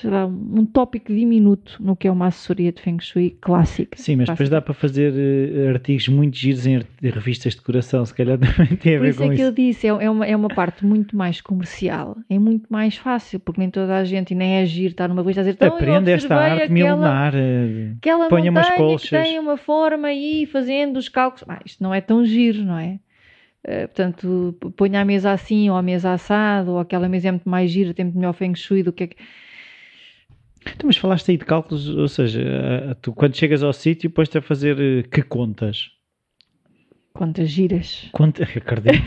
lá, um tópico diminuto no que é uma assessoria de Feng Shui clássica. Sim, mas depois dá para fazer eh, artigos muito giros em, revistas de decoração, se calhar também tem a Por ver isso com é que isso. eu disse, é, é uma, é uma parte muito mais comercial, é muito mais fácil, porque nem toda a gente, e nem é giro estar numa revista a dizer então, Aprende esta arte aquela- milenar. eh, Aquela Ponha umas colchas. que tem uma forma aí, fazendo os cálculos. Ah, isto não é tão giro, não é? Eh, portanto, ponha a mesa assim, ou a mesa assado, ou aquela mesa é muito mais gira, tem muito melhor feng shui do que... é Tu, mas falaste aí de cálculos, ou seja, tu quando chegas ao sítio, depois a fazer eh, que contas? Quantas giras. Conta, acredito.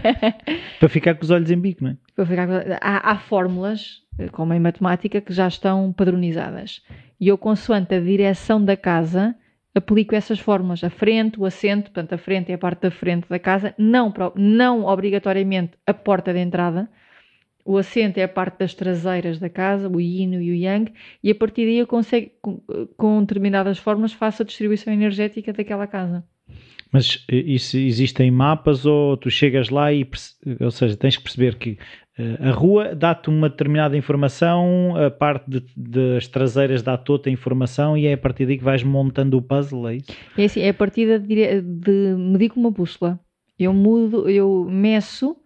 para ficar com os olhos em bico, não é? Para ficar com- Há, há fórmulas, eh, como em matemática, que já estão padronizadas. E eu, consoante a direção da casa, aplico essas fórmulas. A frente, o assento, portanto, a frente é a parte da frente da casa, não, não obrigatoriamente a porta de entrada. O assento é a parte das traseiras da casa, o yin e o yang, e a partir daí eu consigo, com, determinadas fórmulas, faço a distribuição energética daquela casa. Mas eh, isso existe em mapas ou tu chegas lá e, ou seja, tens que perceber que eh, a rua dá-te uma determinada informação, a parte de- das traseiras dá-te outra informação e é a partir daí que vais montando o puzzle, é isso? É assim, é a partir de, de medir com uma bússola. Eu mudo, eu meço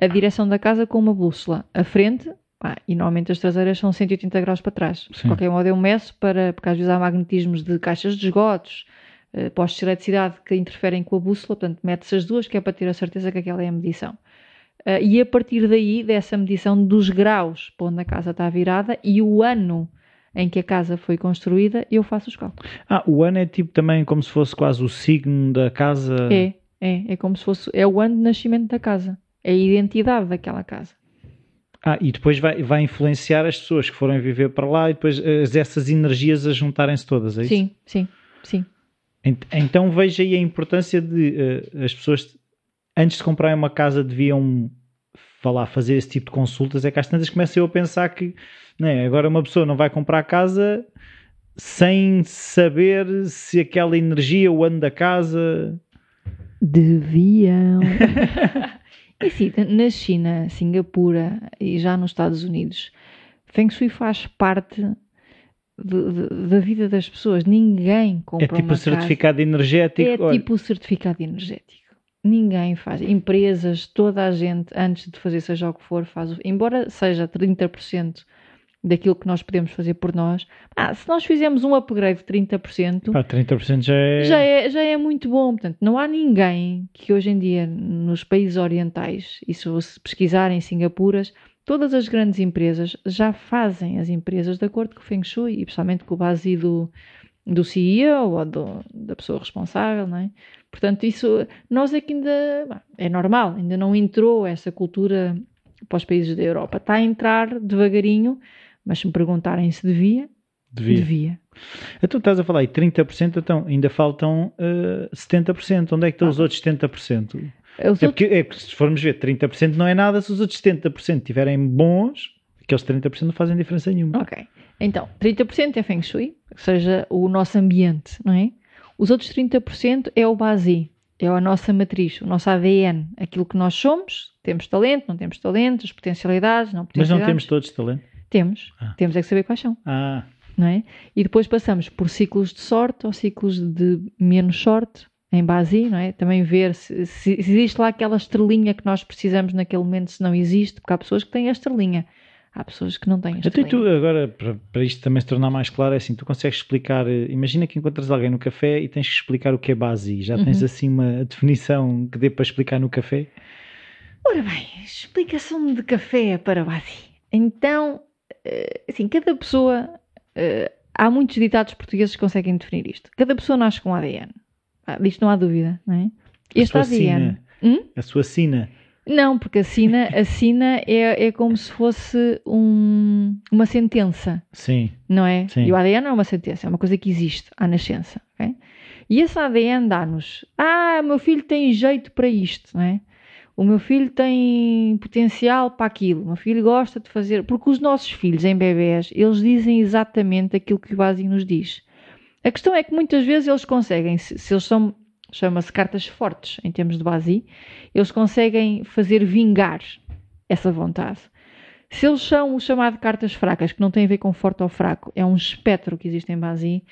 a direção da casa com uma bússola. A frente, pá, e normalmente as traseiras são 180 graus para trás. De Sim. qualquer modo eu meço para, porque às vezes há magnetismos de caixas de esgotos, eh, postos de eletricidade que interferem com a bússola, portanto mete-se as duas que é para ter a certeza que aquela é a medição. Eh, e a partir daí, dessa medição dos graus para onde a casa está virada e o ano em que a casa foi construída, eu faço os cálculos. Ah, o ano é tipo também como se fosse quase o signo da casa. É, é, é como se fosse, é o ano de nascimento da casa, a identidade daquela casa. Ah, e depois vai, vai influenciar as pessoas que forem viver para lá e depois eh, essas energias a juntarem-se todas, é isso? Sim, sim, sim. Ent- Então veja aí a importância de eh, as pessoas, antes de comprarem uma casa, deviam falar, fazer esse tipo de consultas. É que às tantas começam eu a pensar que né, agora uma pessoa não vai comprar casa sem saber se aquela energia, o ano da casa. Deviam. e sim, na China, Singapura e já nos Estados Unidos, Feng Shui faz parte de- de- da vida das pessoas. Ninguém compra É tipo o certificado energético. casa. É Olha, tipo o certificado energético. Ninguém faz. Empresas, toda a gente, antes de fazer seja o que for, faz. Embora seja 30% daquilo que nós podemos fazer por nós, ah, se nós fizermos um upgrade de 30%, pá, 30% já é. já é, já é muito bom. Portanto, não há ninguém que hoje em dia, nos países orientais, e se você pesquisar em Singapuras, todas as grandes empresas já fazem as empresas de acordo com o Feng Shui, e principalmente com o base do, do CEO ou do- da pessoa responsável, não é? Portanto, isso, nós é que ainda, é normal, ainda não entrou essa cultura para os países da Europa. Está a entrar devagarinho, mas se me perguntarem se devia, Devia. devia. Então estás a falar aí 30%, então ainda faltam eh, 70%. Onde é que estão os Ah. outros 70%? Os É outros- porque, é porque se formos ver, 30% não é nada se os outros 70% estiverem bons, aqueles 30% não fazem diferença nenhuma. Ok. Então, 30% é Feng Shui, ou seja, o nosso ambiente, não é? Os outros 30% é o base, é a nossa matriz, o nosso ADN, aquilo que nós somos, temos talento, não temos talento, as potencialidades, não Mas potencialidades. não temos todos talento? Temos, Ah. temos é que saber quais são, Ah, não é? E depois passamos por ciclos de sorte ou ciclos de menos sorte, em base, não é? Também ver se, se existe lá aquela estrelinha que nós precisamos naquele momento, se não existe, porque há pessoas que têm a estrelinha, há pessoas que não têm a Então, estrelinha. tu, agora, para, para isto também se tornar mais claro, é assim: tu consegues explicar. eh, Imagina que encontras alguém no café e tens que explicar o que é base. Já tens Uhum. assim uma definição que dê para explicar no café? Ora bem, explicação de café para base. Então, assim, cada pessoa. eh, há muitos ditados portugueses que conseguem definir isto. Cada pessoa nasce com ADN. Ah, disto não há dúvida, não é? Este sua ADN. Hum? A sua sina. Não, porque a sina, a sina é, é como se fosse um- uma sentença, Sim. não é? Sim. E o ADN não é uma sentença, é uma coisa que existe à nascença. ok? E esse ADN dá-nos: ah, meu filho tem jeito para isto, não é? O meu filho tem potencial para aquilo, o meu filho gosta de fazer. Porque os nossos filhos em bebés, eles dizem exatamente aquilo que o Basi nos diz. A questão é que muitas vezes eles conseguem, se, se eles são, chama-se cartas fortes em termos de Basi, eles conseguem fazer vingar essa vontade. Se eles são o chamado cartas fracas, que não tem a ver com forte ou fraco, é um espectro que existe em Basi,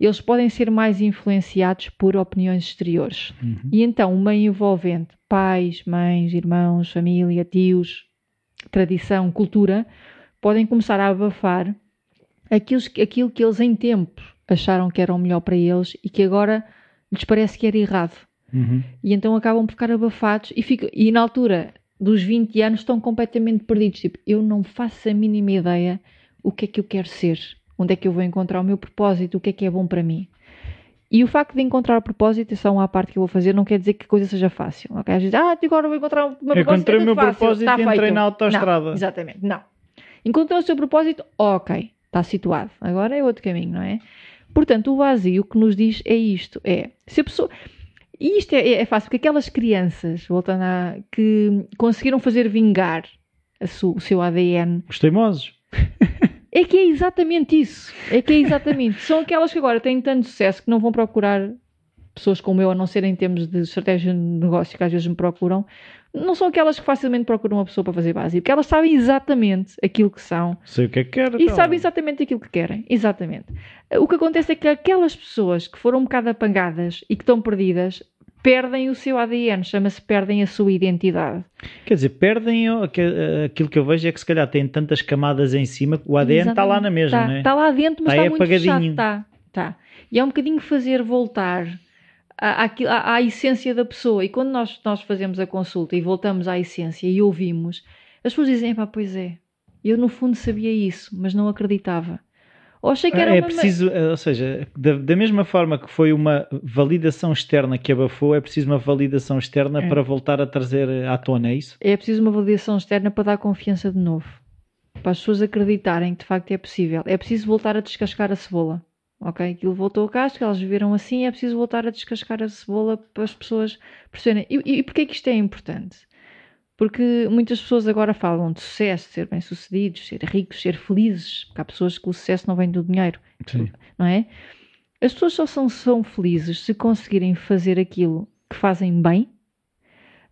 eles podem ser mais influenciados por opiniões exteriores. Uhum. E então, o meio envolvente, pais, mães, irmãos, família, tios, tradição, cultura, podem começar a abafar aquilo, aquilo que eles em tempo acharam que era o melhor para eles e que agora lhes parece que era errado. Uhum. E então acabam por ficar abafados e, e na altura dos 20 anos estão completamente perdidos. Tipo, eu não faço a mínima ideia o que é que eu quero ser, onde é que eu vou encontrar o meu propósito, o que é que é bom para mim. E o facto de encontrar o propósito, é só uma parte que eu vou fazer, não quer dizer que a coisa seja fácil. ok? Às vezes, ah, agora vou encontrar o meu propósito. Encontrei é o meu fácil, propósito está e entrei na autoestrada. Exatamente, não. Encontrou o seu propósito, ok, está situado. Agora é outro caminho, não é? Portanto, o vazio que nos diz é isto: é se a pessoa. E isto é, é fácil, porque aquelas crianças, voltando a. que conseguiram fazer vingar su- o seu ADN, Os teimosos. é que é exatamente isso. É que é exatamente. São aquelas que agora têm tanto sucesso que não vão procurar pessoas como eu, a não ser em termos de estratégia de negócio que às vezes me procuram. Não são aquelas que facilmente procuram uma pessoa para fazer base, porque elas sabem exatamente aquilo que são Sei o que é que quero. e então. sabem exatamente aquilo que querem. Exatamente. O que acontece é que aquelas pessoas que foram um bocado apangadas e que estão perdidas perdem o seu ADN, chama-se perdem a sua identidade. Quer dizer, perdem aquilo que eu vejo é que se calhar têm tantas camadas em cima que o ADN está lá na mesma, Está não é? tá lá dentro, mas Tá está aí muito fechado. apagadinho. Está, está. E é um bocadinho fazer voltar àquilo- à- à essência da pessoa. E quando nós, nós fazemos a consulta e voltamos à essência e ouvimos, as pessoas dizem, pá, pois é, eu no fundo sabia isso, mas não acreditava. Ou achei que era É uma... preciso, eh, ou seja, da, da mesma forma que foi uma validação externa que abafou, é preciso uma validação externa É. para voltar a trazer à tona, é isso? É preciso uma validação externa para dar confiança de novo. Para as pessoas acreditarem que de facto é possível. É preciso voltar a descascar a cebola. Ok? Aquilo voltou a casca, elas viveram assim, é preciso voltar a descascar a cebola para as pessoas perceberem. E, e, e porquê que isto é importante? Porque muitas pessoas agora falam de sucesso, ser bem-sucedidos, ser ricos, ser felizes, porque há pessoas que o sucesso não vem do dinheiro Sim. não é? As pessoas só são, são felizes se conseguirem fazer aquilo que fazem bem,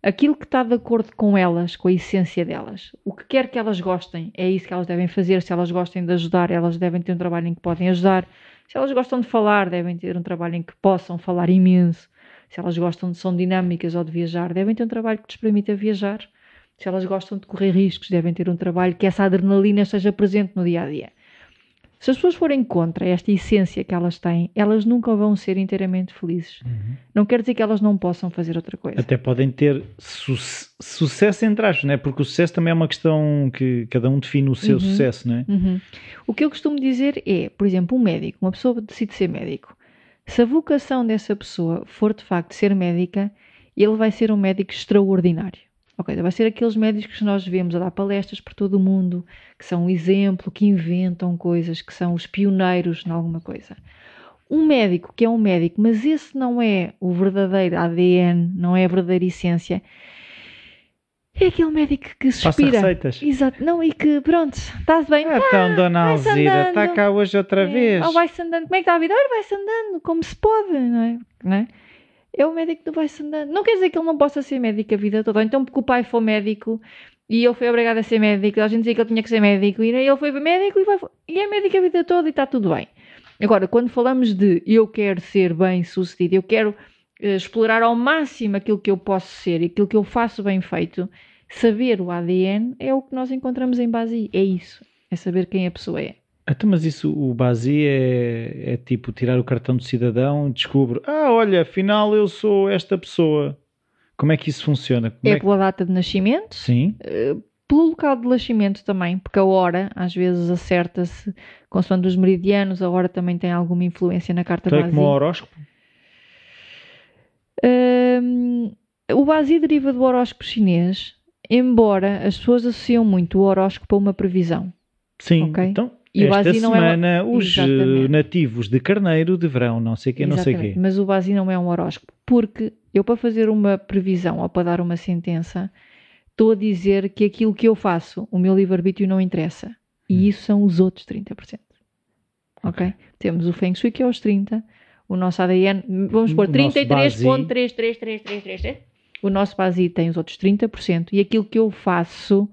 aquilo que está de acordo com elas, com a essência delas. O que quer que elas gostem, é isso que elas devem fazer. Se elas gostem de ajudar, elas devem ter um trabalho em que podem ajudar. Se elas gostam de falar, devem ter um trabalho em que possam falar imenso. Se elas gostam de são dinâmicas ou de viajar, devem ter um trabalho que lhes permita viajar. Se elas gostam de correr riscos, devem ter um trabalho que essa adrenalina esteja presente no dia a dia. Se as pessoas forem contra esta essência que elas têm, elas nunca vão ser inteiramente felizes. Não quer dizer que elas não possam fazer outra coisa. Até podem ter su- sucesso entre aspas, não é? Porque o sucesso também é uma questão que cada um define o seu Uhum. sucesso, não é? Uhum. O que eu costumo dizer é, por exemplo, um médico, uma pessoa decide ser médico. Se a vocação dessa pessoa for de facto ser médica, ele vai ser um médico extraordinário. Ok, vai ser aqueles médicos que nós vemos a dar palestras por todo o mundo, que são um exemplo, que inventam coisas, que são os pioneiros em alguma coisa. Um médico que é um médico, mas esse não é o verdadeiro ADN, não é a verdadeira essência, É aquele médico que Passa suspira. receitas. Exato. Não, e que pronto, está-se bem. Ah, então, dona vai-se Alzira, está cá hoje outra É, vez. Ou vai-se andando. Como é que está a vida? Olha, vai-se andando, como se pode, não é? Não é? É o médico do vai-se andando. Não quer dizer que ele não possa ser médico a vida toda. Então, porque o pai foi médico e ele foi obrigado a ser médico, a gente dizia que ele tinha que ser médico e ele foi médico e, vai, e é médico a vida toda e está tudo bem. Agora, quando falamos de eu quero ser bem sucedido, eu quero eh, explorar ao máximo aquilo que eu posso ser e aquilo que eu faço bem feito, saber o ADN é o que nós encontramos em base. É isso. É saber quem a pessoa é. Então, mas isso, o base é, é tipo tirar o cartão do cidadão, descubro, ah, olha, afinal eu sou esta pessoa. Como é que isso funciona? Como É, é que- pela data de nascimento, Sim, pelo local de nascimento também, porque a hora às vezes acerta-se consoante os meridianos, a hora também tem alguma influência na carta então é base. como o horóscopo. O Basi deriva do horóscopo chinês, embora as pessoas associam muito o horóscopo a uma previsão. Sim, Ok. então E o esta não é semana os eh, Exatamente. nativos de Carneiro deverão não sei quê, não sei Exatamente. quê. Mas o Basi não é um horóscopo, porque eu para fazer uma previsão ou para dar uma sentença, estou a dizer que aquilo que eu faço, o meu livre-arbítrio não interessa. Hum. E isso são os outros 30%. Ok? Temos o Feng Shui que é os 30%, o nosso ADN, vamos pôr O nosso 33.33333. O nosso Basi tem os outros 30% e aquilo que eu faço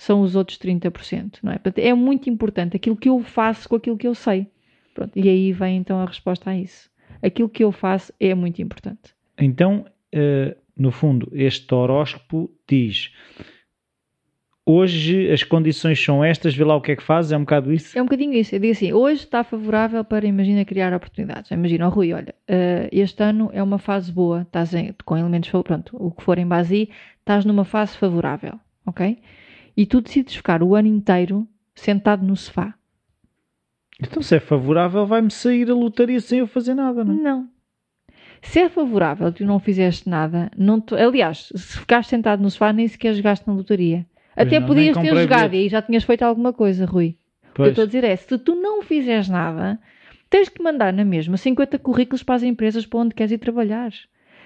são os outros 30%, não é? Portanto, é muito importante aquilo que eu faço com aquilo que eu sei. Pronto, e aí vem então a resposta a isso. Aquilo que eu faço é muito importante. Então, eh, no fundo, este horóscopo diz hoje as condições são estas, vê lá o que é que faz, é um bocado isso. É um bocadinho isso. Eu digo assim, hoje está favorável para, imagina, criar oportunidades. Imagina, oh, Rui, olha, eh, este ano é uma fase boa, estás em- com elementos, pronto, o que for em base, estás numa fase favorável, ok? E tu decides ficar o ano inteiro sentado no sofá. Então, se é favorável, vai-me sair a lotaria sem eu fazer nada, não é? Não. Se é favorável e tu não fizeste nada, não te- aliás, se ficaste sentado no sofá, nem sequer jogaste na lotaria. Pois Até não, podias ter jogado e já tinhas feito alguma coisa, Rui. O que eu Pois. estou a dizer é, se tu não fizeres nada, tens que mandar na mesma 50 currículos para as empresas para onde queres ir trabalhar.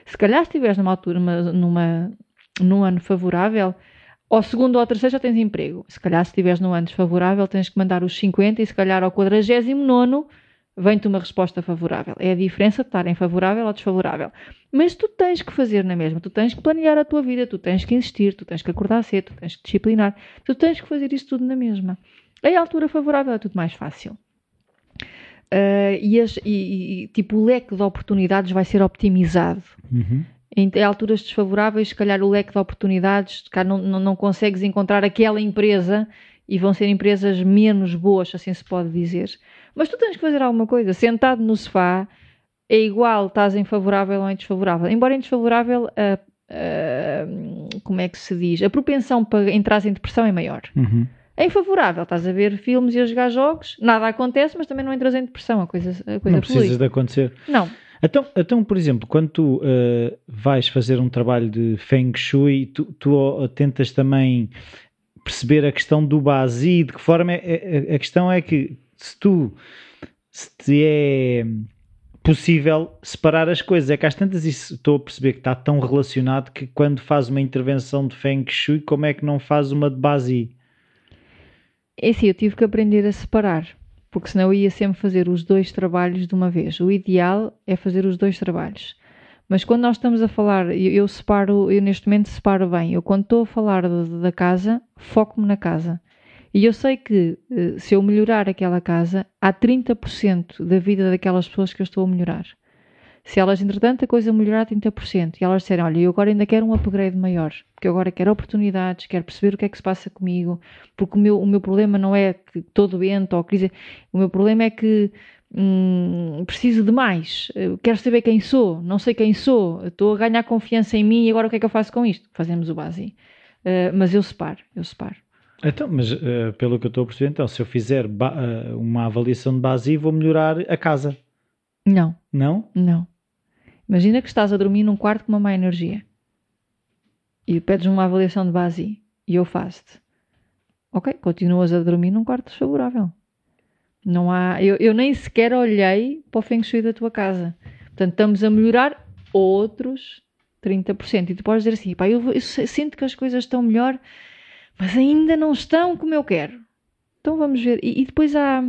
Se calhar estiveres numa altura, numa, numa, num ano favorável, ao segundo ou terceiro já tens emprego. Se calhar se estiveres num ano desfavorável, tens que mandar os 50 e se calhar ao 49 vem-te uma resposta favorável. É a diferença de estar em favorável ou desfavorável. Mas tu tens que fazer na mesma, tu tens que planear a tua vida, tu tens que insistir, tu tens que acordar cedo, tu tens que disciplinar, tu tens que fazer isso tudo na mesma. Em altura favorável é tudo mais fácil. Ah, e, as- e- e, tipo, o leque de oportunidades vai ser optimizado. Uhum. Em, alturas desfavoráveis, se calhar o leque de oportunidades, se calhar não, não, não consegues encontrar aquela empresa e vão ser empresas menos boas, assim se pode dizer. Mas tu tens que fazer alguma coisa. Sentado no sofá é igual, estás em favorável ou em desfavorável. Embora em desfavorável, a- a- como é que se diz? A propensão para entrar em depressão é maior. Uhum. Em favorável, estás a ver filmes e a jogar jogos, nada acontece, mas também não entras em depressão, a coisa, a coisa Não precisas de acontecer. Não, Então, então, por exemplo, quando tu eh, vais fazer um trabalho de Feng Shui, tu, tu, oh, tentas também perceber a questão do base, de que forma é, é- a questão é que se tu se te é possível separar as coisas, é que às tantas isso estou a perceber que está tão relacionado que quando faz uma intervenção de Feng Shui, como é que não faz uma de base? É assim, eu tive que aprender a separar, porque senão eu ia sempre fazer os dois trabalhos de uma vez. O ideal é fazer os dois trabalhos. Mas quando nós estamos a falar, eu, eu separo, eu neste momento separo bem. Eu quando estou a falar de- da casa, foco-me na casa. E eu sei que eh, se eu melhorar aquela casa, há 30% da vida daquelas pessoas que eu estou a melhorar. Se elas, entretanto, a coisa melhorar 30%, e elas disserem, olha, eu agora ainda quero um upgrade maior, porque eu agora quero oportunidades, quero perceber o que é que se passa comigo, porque o meu, o meu problema não é que estou doente ou crise, o meu problema é que hum, preciso de mais, quero saber quem sou, não sei quem sou, estou a ganhar confiança em mim e agora o que é que eu faço com isto? Fazemos o base. Uh, mas eu separo, eu separo. Então, mas eh, pelo que eu estou a perceber, então, se eu fizer eh, uma avaliação de base, vou melhorar a casa, Não, não? não. Imagina que estás a dormir num quarto com uma má energia e pedes uma avaliação de base e eu faço-te. Ok, continuas a dormir num quarto desfavorável. Não há, eu, eu nem sequer olhei para o Feng Shui da tua casa. Portanto, estamos a melhorar outros 30%. E tu podes dizer assim, pá, eu, eu sinto que as coisas estão melhor, mas ainda não estão como eu quero. Então vamos ver. E, e depois há,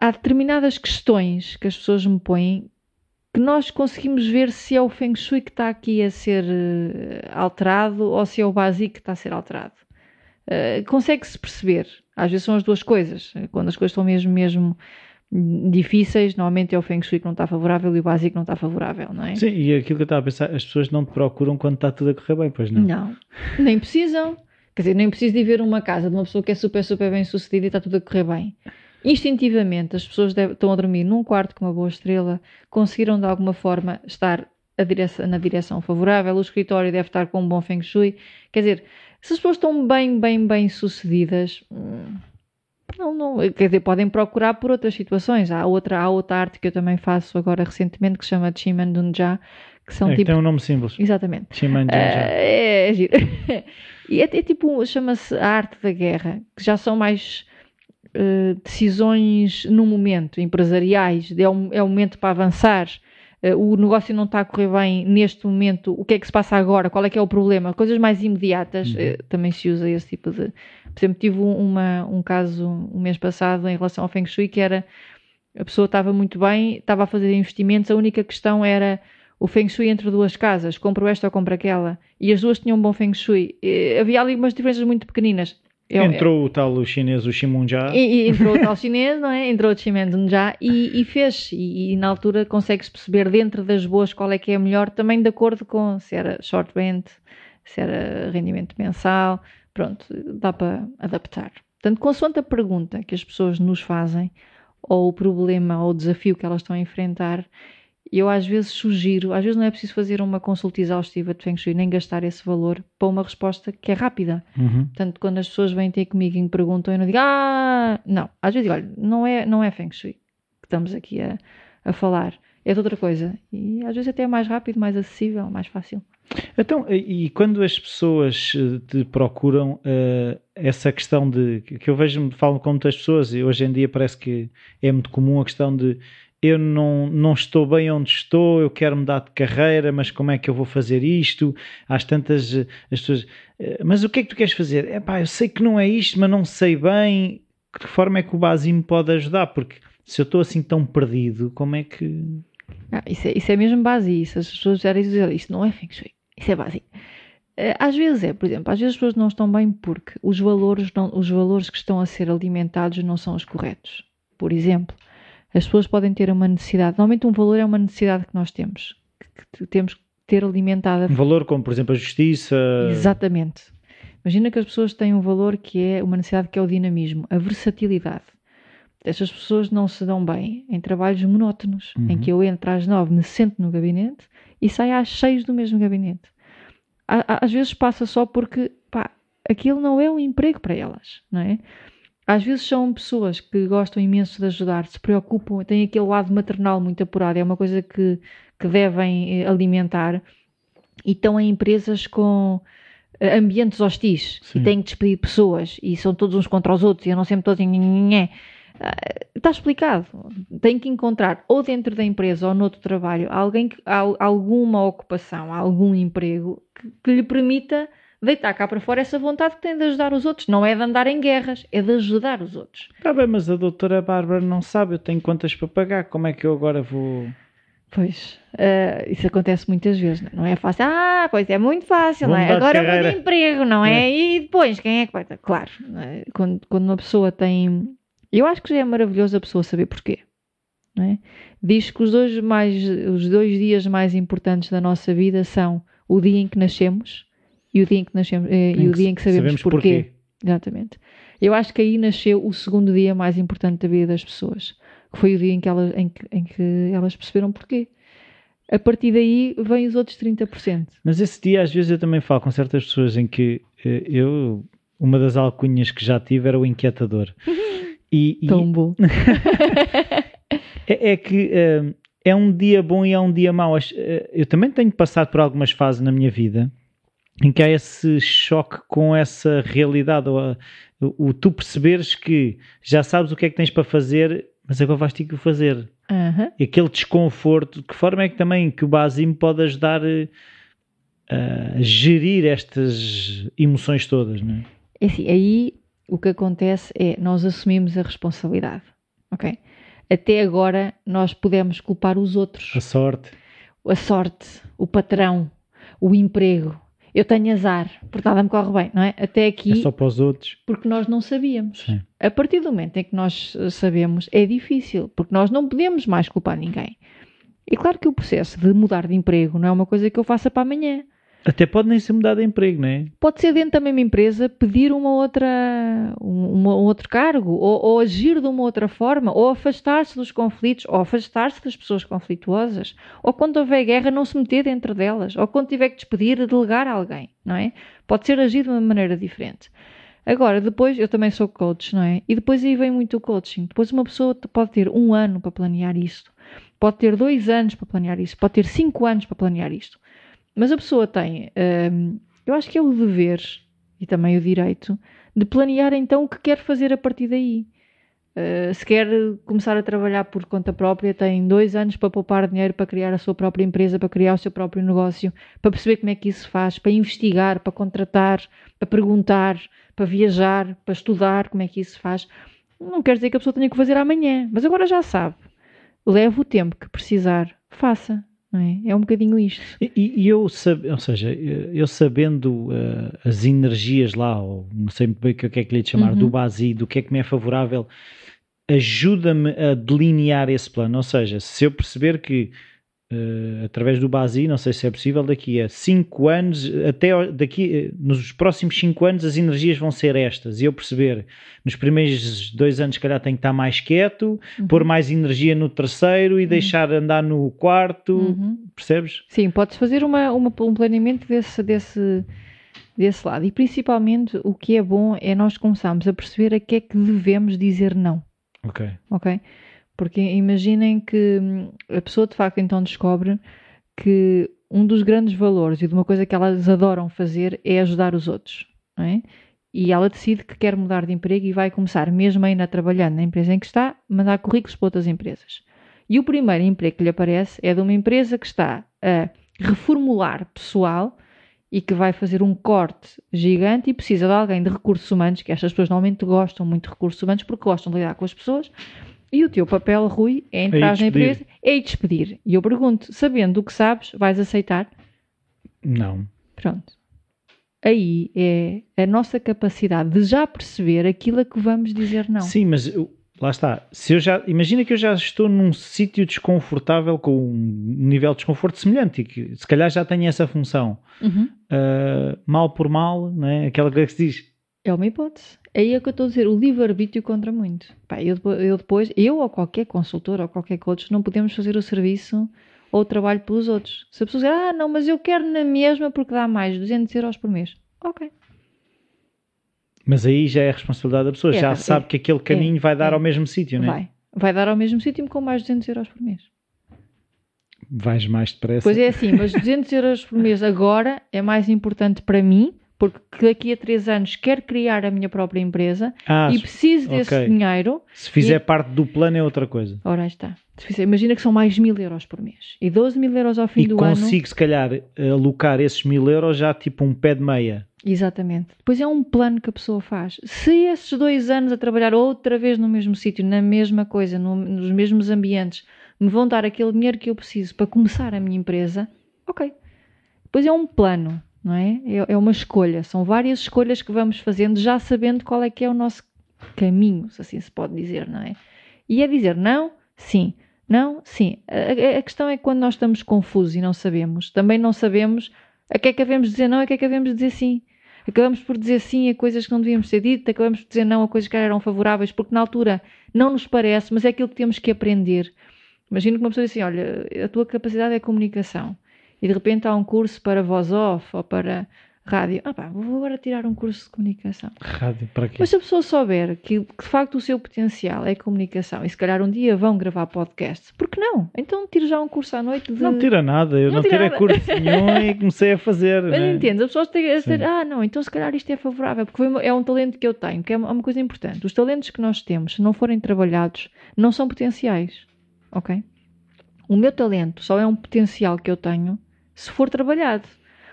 há determinadas questões que as pessoas me põem que nós conseguimos ver se é o Feng Shui que está aqui a ser uh, alterado ou se é o básico que está a ser alterado. Uh, Consegue-se perceber. Às vezes são as duas coisas. Quando as coisas estão mesmo, mesmo difíceis, normalmente é o Feng Shui que não está favorável e o básico que não está favorável, não é? Sim, e aquilo que eu estava a pensar, as pessoas não te procuram quando está tudo a correr bem, pois não? Não, nem precisam. Quer dizer, nem preciso de ver uma casa de uma pessoa que é super, super bem sucedida e está tudo a correr bem. Instintivamente, as pessoas devem, estão a dormir num quarto com uma boa estrela, conseguiram de alguma forma estar direção, na direção favorável, o escritório deve estar com um bom Feng Shui. Quer dizer, se as pessoas estão bem, bem, bem sucedidas, hum, não, não, quer dizer, podem procurar por outras situações. Há outra, há outra arte que eu também faço agora recentemente que se chama Chiman Dunja, que são É, tipo. Tem um nome simples. Exatamente. Chiman Ah, é, é giro. e é, é tipo, chama-se a arte da guerra, que já são mais eh, decisões no momento, empresariais, é um, é um momento para avançar. eh, o negócio não está a correr bem neste momento, o que é que se passa agora, qual é que é o problema, coisas mais imediatas, Uhum. eh, também se usa esse tipo de. Por exemplo, tive um- uma, um caso um mês passado em relação ao Feng Shui que era a pessoa estava muito bem, estava a fazer investimentos, a única questão era o Feng Shui entre duas casas, compro esta ou compro aquela, e as duas tinham um bom Feng Shui. Eh, havia ali umas diferenças muito pequeninas. Eu- Entrou o tal chinês, o Shimunja. e, e entrou o tal chinês, não é? Entrou o Chimendun já e, e fez. E, e na altura consegue-se perceber dentro das boas qual é que é a melhor, também de acordo com se era short rent, se era rendimento mensal. Pronto, dá para adaptar. Portanto, consoante a pergunta que as pessoas nos fazem, ou o problema ou o desafio que elas estão a enfrentar, eu às vezes sugiro, às vezes não é preciso fazer uma consulta exaustiva de Feng Shui, nem gastar esse valor para uma resposta que é rápida. Uhum. Portanto, quando as pessoas vêm ter comigo e me perguntam, eu não digo, ah, não. Às vezes digo, olha, não é, não é Feng Shui que estamos aqui a, a falar, é de outra coisa. E às vezes até é mais rápido, mais acessível, mais fácil. Então, e quando as pessoas eh, te procuram eh, essa questão de que eu vejo, falo com muitas pessoas e hoje em dia parece que é muito comum a questão de eu não, não estou bem onde estou, eu quero mudar de carreira, mas como é que eu vou fazer isto? Às tantas eh, as pessoas, eh, mas o que é que tu queres fazer? É pá, eu sei que não é isto, mas não sei bem que forma é que o Basim me pode ajudar, porque se eu estou assim tão perdido, como é que. Ah, isso, é, isso é mesmo base isso. As pessoas já dizem, isto não é Feng Shui, isso é base. Eh, Às vezes é, por exemplo, às vezes as pessoas não estão bem porque os valores, não, os valores que estão a ser alimentados não são os corretos. Por exemplo, as pessoas podem ter uma necessidade, normalmente um valor é uma necessidade que nós temos, que, que temos que ter alimentada Um valor como, por exemplo, a justiça. Exatamente. Imagina que as pessoas têm um valor que é uma necessidade que é o dinamismo, a versatilidade. Estas pessoas não se dão bem em trabalhos monótonos, em Uhum. que eu entro às nove, me sento no gabinete e saio às seis do mesmo gabinete. Às vezes passa só porque pá, aquilo não é um emprego para elas, não é? Às vezes são pessoas que gostam imenso de ajudar, se preocupam, têm aquele lado maternal muito apurado, é uma coisa que, que devem eh, alimentar e estão em empresas com eh, ambientes hostis Sim. e têm que despedir pessoas e são todos uns contra os outros e andam sempre todos em nhenhenhé. Ah, Está explicado. Tem que encontrar ou dentro da empresa ou noutro trabalho alguém que, al- alguma ocupação, algum emprego que, que lhe permita deitar cá para fora essa vontade que tem de ajudar os outros. Não é de andar em guerras, é de ajudar os outros. Está bem, mas a doutora Bárbara não sabe, eu tenho contas para pagar, como é que eu agora vou... Pois, ah, isso acontece muitas vezes, não é? Não é fácil. Ah, pois é muito fácil, Vou não é? Agora carreira. muda de emprego, não é? E depois, quem é que vai. Claro, não é? quando, quando uma pessoa tem. Eu acho que já é maravilhoso a pessoa saber porquê. Não é? Diz que os dois, mais, os dois dias mais importantes da nossa vida são o dia em que nascemos e o dia em que, nascemos, eh, e o dia em que sabemos, porquê. Exatamente. Eu acho que aí nasceu o segundo dia mais importante da vida das pessoas, que foi o dia em que elas, em que, em que elas perceberam porquê. A partir daí vêm os outros 30%. Mas esse dia às vezes eu também falo com certas pessoas em que eh, eu, uma das alcunhas que já tive era o inquietador. E, e Tão bom. é, é que eh, é um dia bom e é um dia mau. Eh, Eu também tenho passado por algumas fases na minha vida em que há esse choque com essa realidade, ou a- o, o tu perceberes que já sabes o que é que tens para fazer, mas agora vais ter que o fazer. Aham. E aquele desconforto, de que forma é que também que o Basim pode ajudar eh, a gerir estas emoções todas, não é? É assim, aí o que acontece é nós assumimos a responsabilidade, ok? Até agora nós podemos culpar os outros, A sorte. a sorte, o patrão, o emprego. Eu tenho azar, porque nada me corre bem, não é? Até aqui, É só para os outros. porque nós não sabíamos. Sim. A partir do momento em que nós eh, sabemos, é difícil, porque nós não podemos mais culpar ninguém. E claro que o processo de mudar de emprego não é uma coisa que eu faça para amanhã. Até pode nem ser mudado de emprego, não é? Pode ser dentro da mesma empresa pedir uma outra, um, um outro cargo, ou, ou agir de uma outra forma, ou afastar-se dos conflitos, ou afastar-se das pessoas conflituosas, ou quando houver guerra não se meter dentro delas, ou quando tiver que despedir, delegar a alguém, não é? Pode ser agir de uma maneira diferente. Agora, depois, eu também sou coach, não é? E depois aí vem muito o coaching. Depois uma pessoa pode ter um ano para planear isto, pode ter dois anos para planear isto, pode ter cinco anos para planear isto. Mas a pessoa tem, hum, eu acho que é o dever e também o direito de planear então o que quer fazer a partir daí. Uh, se quer começar a trabalhar por conta própria, tem dois anos para poupar dinheiro para criar a sua própria empresa, para criar o seu próprio negócio, para perceber como é que isso se faz, para investigar, para contratar, para perguntar, para viajar, para estudar como é que isso se faz. Não quer dizer que a pessoa tenha que fazer amanhã, mas agora já sabe. Leve o tempo que precisar, faça. É? é um bocadinho isto. E, e eu, ou seja, eu sabendo eh, as energias lá, ou não sei muito bem o que é que lhe de chamar, Uhum. do base, do que é que me é favorável, ajuda-me a delinear esse plano. Ou seja, se eu perceber que eh, através do base, não sei se é possível, daqui a 5 anos, até daqui, eh, nos próximos 5 anos, as energias vão ser estas. E eu perceber, nos primeiros dois anos, se calhar tenho que estar mais quieto, Uhum. pôr mais energia no terceiro e deixar andar no quarto, Uhum. percebes? Sim, podes fazer uma, uma- um planeamento desse, desse, desse lado. E principalmente o que é bom é nós começarmos a perceber a que é que devemos dizer não, Ok. ok? Porque imaginem que hum, a pessoa de facto então descobre que um dos grandes valores e de uma coisa que elas adoram fazer é ajudar os outros, é? E ela decide que quer mudar de emprego e vai começar, mesmo ainda trabalhando na empresa em que está, mandar currículos para outras empresas. E o primeiro emprego que lhe aparece é de uma empresa que está a reformular pessoal e que vai fazer um corte gigante e precisa de alguém de recursos humanos, que estas pessoas normalmente gostam muito de recursos humanos porque gostam de lidar com as pessoas. E o teu papel, Rui, é entrar na empresa, é ir despedir. E eu pergunto, sabendo o que sabes, vais aceitar? Não. Pronto. Aí é a nossa capacidade de já perceber aquilo a que vamos dizer não. Sim, mas eu- lá está. Se eu já, imagina que eu já estou num sítio desconfortável com um nível de desconforto semelhante e que se calhar já tenho essa função. Uhum. Ah, mal por mal, não é? aquela coisa que se diz. É uma hipótese. Aí é que eu estou a dizer, o livre-arbítrio contra muito. Pá, eu, depois- eu depois, eu ou qualquer consultor ou qualquer coach, não podemos fazer o serviço ou o trabalho pelos outros. Se a pessoa dizer, ah, não, mas eu quero na mesma porque dá mais, 200 euros por mês. Ok. Mas aí já é a responsabilidade da pessoa, É, já é, sabe que aquele caminho vai dar é. ao mesmo sítio, não é? Vai. Vai dar ao mesmo sítio com mais 200 euros por mês. Vais mais depressa. Pois é assim, mas 200 euros por mês agora é mais importante para mim, porque daqui a 3 anos quero criar a minha própria empresa Ah, e preciso desse ok. dinheiro. se fizer e- parte do plano é outra coisa. Ora, aí está. Imagina que são mais mil euros por mês. E 12 mil euros ao fim E do ano. consigo, se calhar, alocar esses mil euros já tipo um pé de meia. Exatamente. Depois é um plano que a pessoa faz. Se esses dois anos a trabalhar outra vez no mesmo sítio, na mesma coisa, no- nos mesmos ambientes, me vão dar aquele dinheiro que eu preciso para começar a minha empresa, ok. Depois é um plano, não é? É, é uma escolha. São várias escolhas que vamos fazendo, já sabendo qual é que é o nosso caminho, se assim se pode dizer, não é? E é dizer não, sim. Não, sim. A, a- questão é que quando nós estamos confusos e não sabemos, também não sabemos a que é que devemos dizer não a que é que devemos dizer sim. Acabamos por dizer sim a coisas que não devíamos ter dito, acabamos por dizer não a coisas que eram favoráveis, porque na altura não nos parece, mas é aquilo que temos que aprender. Imagino que uma pessoa diz assim: olha, a tua capacidade é comunicação, e de repente há um curso para voz off ou para rádio. Ah, pá, vou agora tirar um curso de comunicação. Rádio, para quê? Mas se a pessoa souber que, que de facto o seu potencial é comunicação e se calhar um dia vão gravar podcast, por que não? Então tire já um curso à noite de. Não tira nada, eu Não não, tira tirei nada. curso nenhum e comecei a fazer. Mas né? entende, as pessoas têm a dizer, ah, não, então se calhar isto é favorável, porque é um talento que eu tenho, que é uma, uma coisa importante. Os talentos que nós temos, se não forem trabalhados, não são potenciais, ok? O meu talento só é um potencial que eu tenho se for trabalhado.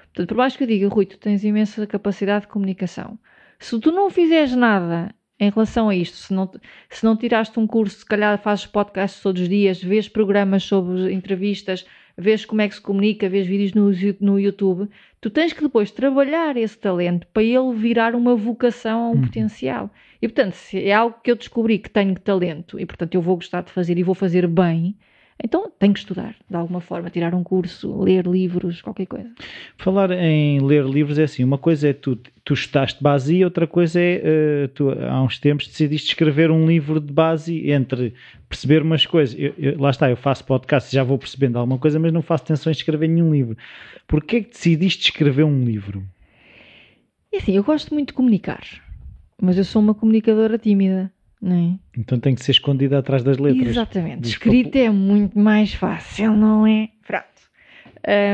Portanto, por mais que eu diga, Rui, tu tens imensa capacidade de comunicação. Se tu não fizeres nada em relação a isto, se não, se não tiraste um curso, se calhar fazes podcasts todos os dias, vês programas sobre entrevistas, vês como é que se comunica, vês vídeos no, no YouTube, tu tens que depois trabalhar esse talento para ele virar uma vocação a um Uhum. potencial. E portanto, se é algo que eu descobri que tenho talento e portanto eu vou gostar de fazer e vou fazer bem, então tenho que estudar de alguma forma, tirar um curso, ler livros, qualquer coisa. Falar em ler livros é assim: uma coisa é tu, tu estudaste base e outra coisa é eh, tu, há uns tempos decidiste escrever um livro de base entre perceber umas coisas. Eu- eu- lá está, eu faço podcast e já vou percebendo alguma coisa, mas não faço tensões de escrever nenhum livro. Porquê é que decidiste escrever um livro? E assim, eu gosto muito de comunicar, mas eu sou uma comunicadora tímida, é? Então tem que ser escondida atrás das letras. Exatamente. Escrita é muito mais fácil, não é? Pronto.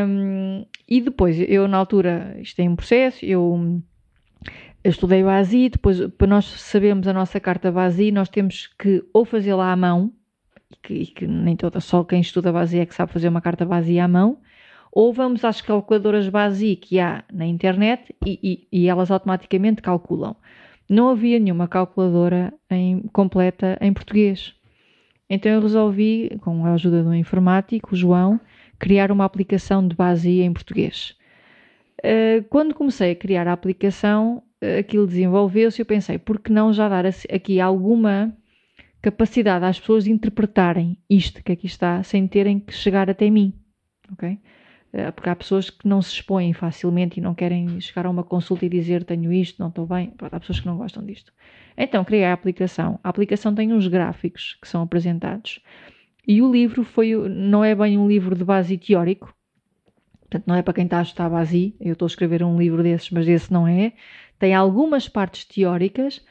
Hum, e depois, eu na altura, isto é um processo, eu, eu estudei BASI, depois para nós sabermos a nossa carta BASI, nós temos que ou fazê-la à mão, e que, e que nem toda, só quem estuda BASI é que sabe fazer uma carta BASI à mão, ou vamos às calculadoras BASI que há na internet e, e- e elas automaticamente calculam. Não havia nenhuma calculadora em- completa em português. Então eu resolvi, com a ajuda de um informático, o João, criar uma aplicação de base em português. Uh, Quando comecei a criar a aplicação, uh, aquilo desenvolveu-se e eu pensei, por que não já dar aqui alguma capacidade às pessoas de interpretarem isto que aqui está, sem terem que chegar até mim, ok? Uh, Porque há pessoas que não se expõem facilmente e não querem chegar a uma consulta e dizer tenho isto, não estou bem. Pronto, Há pessoas que não gostam disto. Então criei a aplicação. A aplicação tem uns gráficos que são apresentados. E o livro foi, não é bem um livro de base teórico, portanto não é para quem está a estudar base, eu estou a escrever um livro desses, mas esse não é. Tem algumas partes teóricas,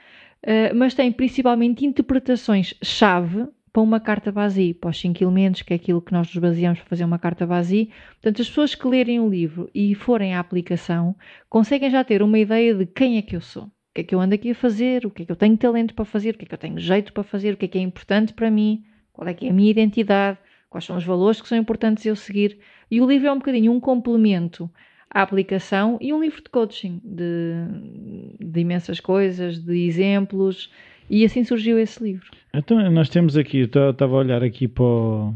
eh, mas tem principalmente interpretações-chave para uma carta base, para os elementos, que é aquilo que nós nos baseamos para fazer uma carta base. Portanto, as pessoas que lerem o livro e forem à aplicação conseguem já ter uma ideia de quem é que eu sou. O que é que eu ando aqui a fazer, o que é que eu tenho talento para fazer, o que é que eu tenho jeito para fazer, o que é que é importante para mim, qual é que é a minha identidade, quais são os valores que são importantes eu seguir. E o livro é um bocadinho um complemento à aplicação e um livro de coaching, de, de imensas coisas, de exemplos, e assim surgiu esse livro. Então nós temos aqui, eu estava a olhar aqui para o,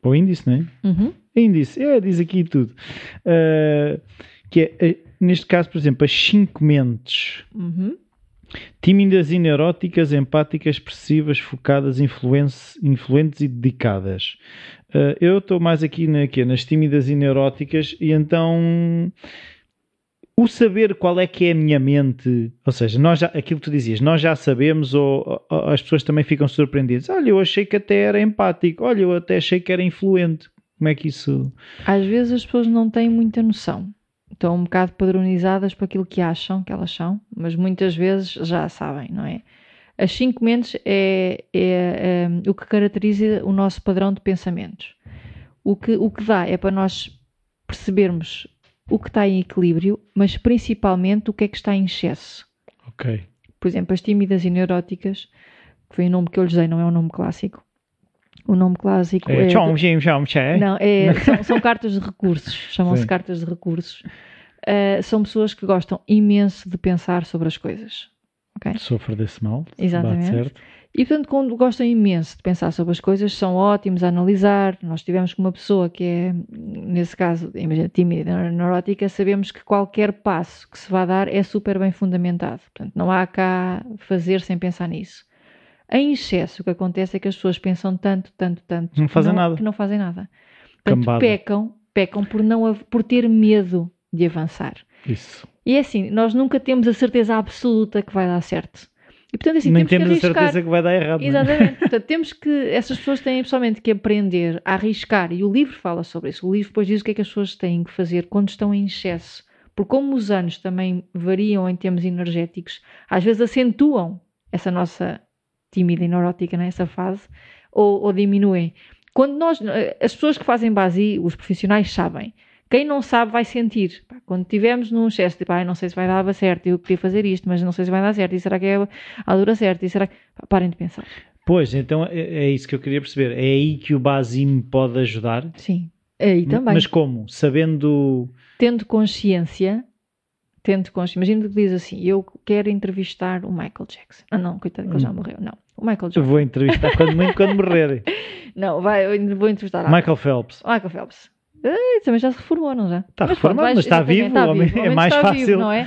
para o índice, não é? Uhum. Índice, é, diz aqui tudo. Uh, que é, eh, neste caso, por exemplo, as cinco mentes. Uhum. Tímidas e neuróticas, empáticas, expressivas, focadas, influentes e dedicadas. Uh, eu estou mais aqui, na, aqui nas tímidas e neuróticas e então o saber qual é que é a minha mente, ou seja, nós já, aquilo que tu dizias, nós já sabemos ou, ou as pessoas também ficam surpreendidas. Olha, eu achei que até era empático, olha, eu até achei que era influente. Como é que isso... Às vezes as pessoas não têm muita noção. Estão um bocado padronizadas para aquilo que acham que elas são, mas muitas vezes já sabem, não é? As cinco mentes é, é, é, o que caracteriza o nosso padrão de pensamentos. O que, o que dá é para nós percebermos o que está em equilíbrio, mas principalmente o que é que está em excesso. Ok. Por exemplo, as tímidas e neuróticas, que foi o nome que eu lhes dei, não é um nome clássico. O nome clássico É, é. tchau, tchau. Não, é, são, são cartas de recursos, chamam-se cartas de recursos. Uh, são pessoas que gostam imenso de pensar sobre as coisas. ok? Sofro desse mal. Exatamente. Bate certo. E portanto, quando gostam imenso de pensar sobre as coisas, são ótimos a analisar. Nós tivemos com uma pessoa que é, nesse caso, imagina, tímida, neurótica, sabemos que qualquer passo que se vá dar é super bem fundamentado. Portanto, não há cá fazer sem pensar nisso. Em excesso, o que acontece é que as pessoas pensam tanto, tanto, tanto Não que fazem nada. que não fazem nada. Portanto, Cambada. pecam, pecam por, não, por ter medo de avançar. Isso. E é assim, nós nunca temos a certeza absoluta que vai dar certo. E portanto, assim, Nem temos, temos que a arriscar. certeza que vai dar errado. é? Exatamente. Portanto, temos que. Essas pessoas têm pessoalmente que aprender a arriscar. E o livro fala sobre isso. O livro depois diz o que é que as pessoas têm que fazer quando estão em excesso. Porque, como os anos também variam em termos energéticos, às vezes acentuam essa nossa tímida e neurótica nessa fase ou, ou diminuem. Quando nós. As pessoas que fazem base, os profissionais sabem. Quem não sabe vai sentir. Quando estivermos num excesso de pá, não sei se vai dar certo, eu queria fazer isto, mas não sei se vai dar certo, e será que é a altura certa, e será que. Pá, Parem de pensar. Pois, então é, é isso que eu queria perceber. É aí que o Basi me pode ajudar. Sim. Aí também. Mas como? Sabendo tendo consciência, tendo consciência, imagina que diz assim, eu quero entrevistar o Michael Jackson. Ah não, coitado que ele já morreu, não. O Michael Eu Jackson. vou entrevistar quando muito quando morrer. Não, vai, vou entrevistar Michael Phelps. Michael Phelps. Ah, também já se reformou, não já? Está Mas reformado, pronto, vais- mas está vivo, o homem- é mais está fácil. Vivo, não é?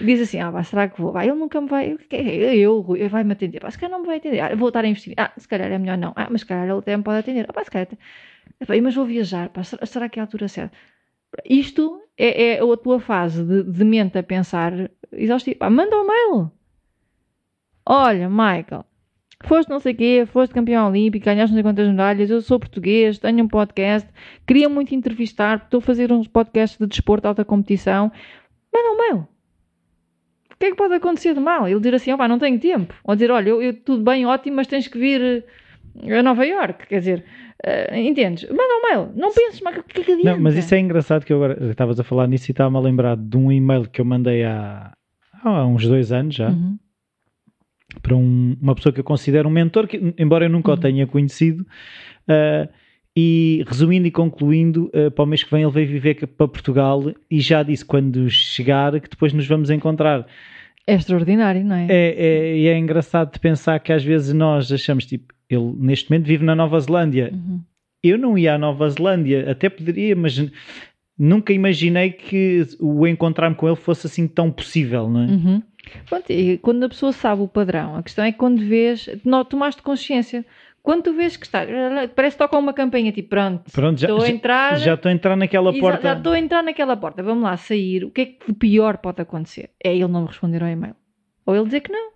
Diz assim, ah, pá, será que vou? Vai, ele nunca me vai, eu, ele vai-me atender. Pá, se calhar não me vai atender. Ah, vou estar a investir. Ah, se calhar é melhor não. Ah, mas se calhar ele até me pode atender. Ah, pá, se calhar. Epá, mas vou viajar, pá, será, será que é a altura certa? Isto é, é a tua fase de, de mente a pensar exaustivo. Pá, manda um mail. Olha, Michael, foste não sei o quê, foste campeão olímpico, ganhaste não sei quantas medalhas, eu sou português, tenho um podcast, queria muito entrevistar, estou a fazer uns podcasts de desporto de alta competição. Manda um mail. O que é que pode acontecer de mal? Ele dizer assim, opá, não tenho tempo. Ou dizer, olha, eu, eu- tudo bem, ótimo, mas tens que vir eh, a Nova York. Quer dizer, eh, entendes? Manda um mail. Não penses, mas o que é que adianta? Não, mas isso é engraçado que eu agora estavas a falar nisso e estava-me a lembrar de um e-mail que eu mandei há, há uns dois anos já Uhum. Para um- uma pessoa que eu considero um mentor, que, embora eu nunca o Uhum. tenha conhecido. ah, e resumindo e concluindo, ah, para o mês que vem ele veio viver para Portugal e já disse quando chegar que depois nos vamos encontrar. É extraordinário, não é? É, é, e é engraçado de pensar que às vezes nós achamos tipo, ele neste momento vive na Nova Zelândia. Uhum. Eu não ia à Nova Zelândia, até poderia, mas nunca imaginei que o encontrar-me com ele fosse assim tão possível, não é? Uhum. Pronto, quando a pessoa sabe o padrão, a questão é que quando vês, não, tomaste consciência. Quando tu vês que está, parece que toca uma campanha, tipo, pronto, Pronto, já, estou a entrar, já estou a entrar naquela porta. Já estou a entrar naquela porta, vamos lá sair. O que é que de pior pode acontecer? É ele não me responder ao e-mail. Ou ele dizer que não.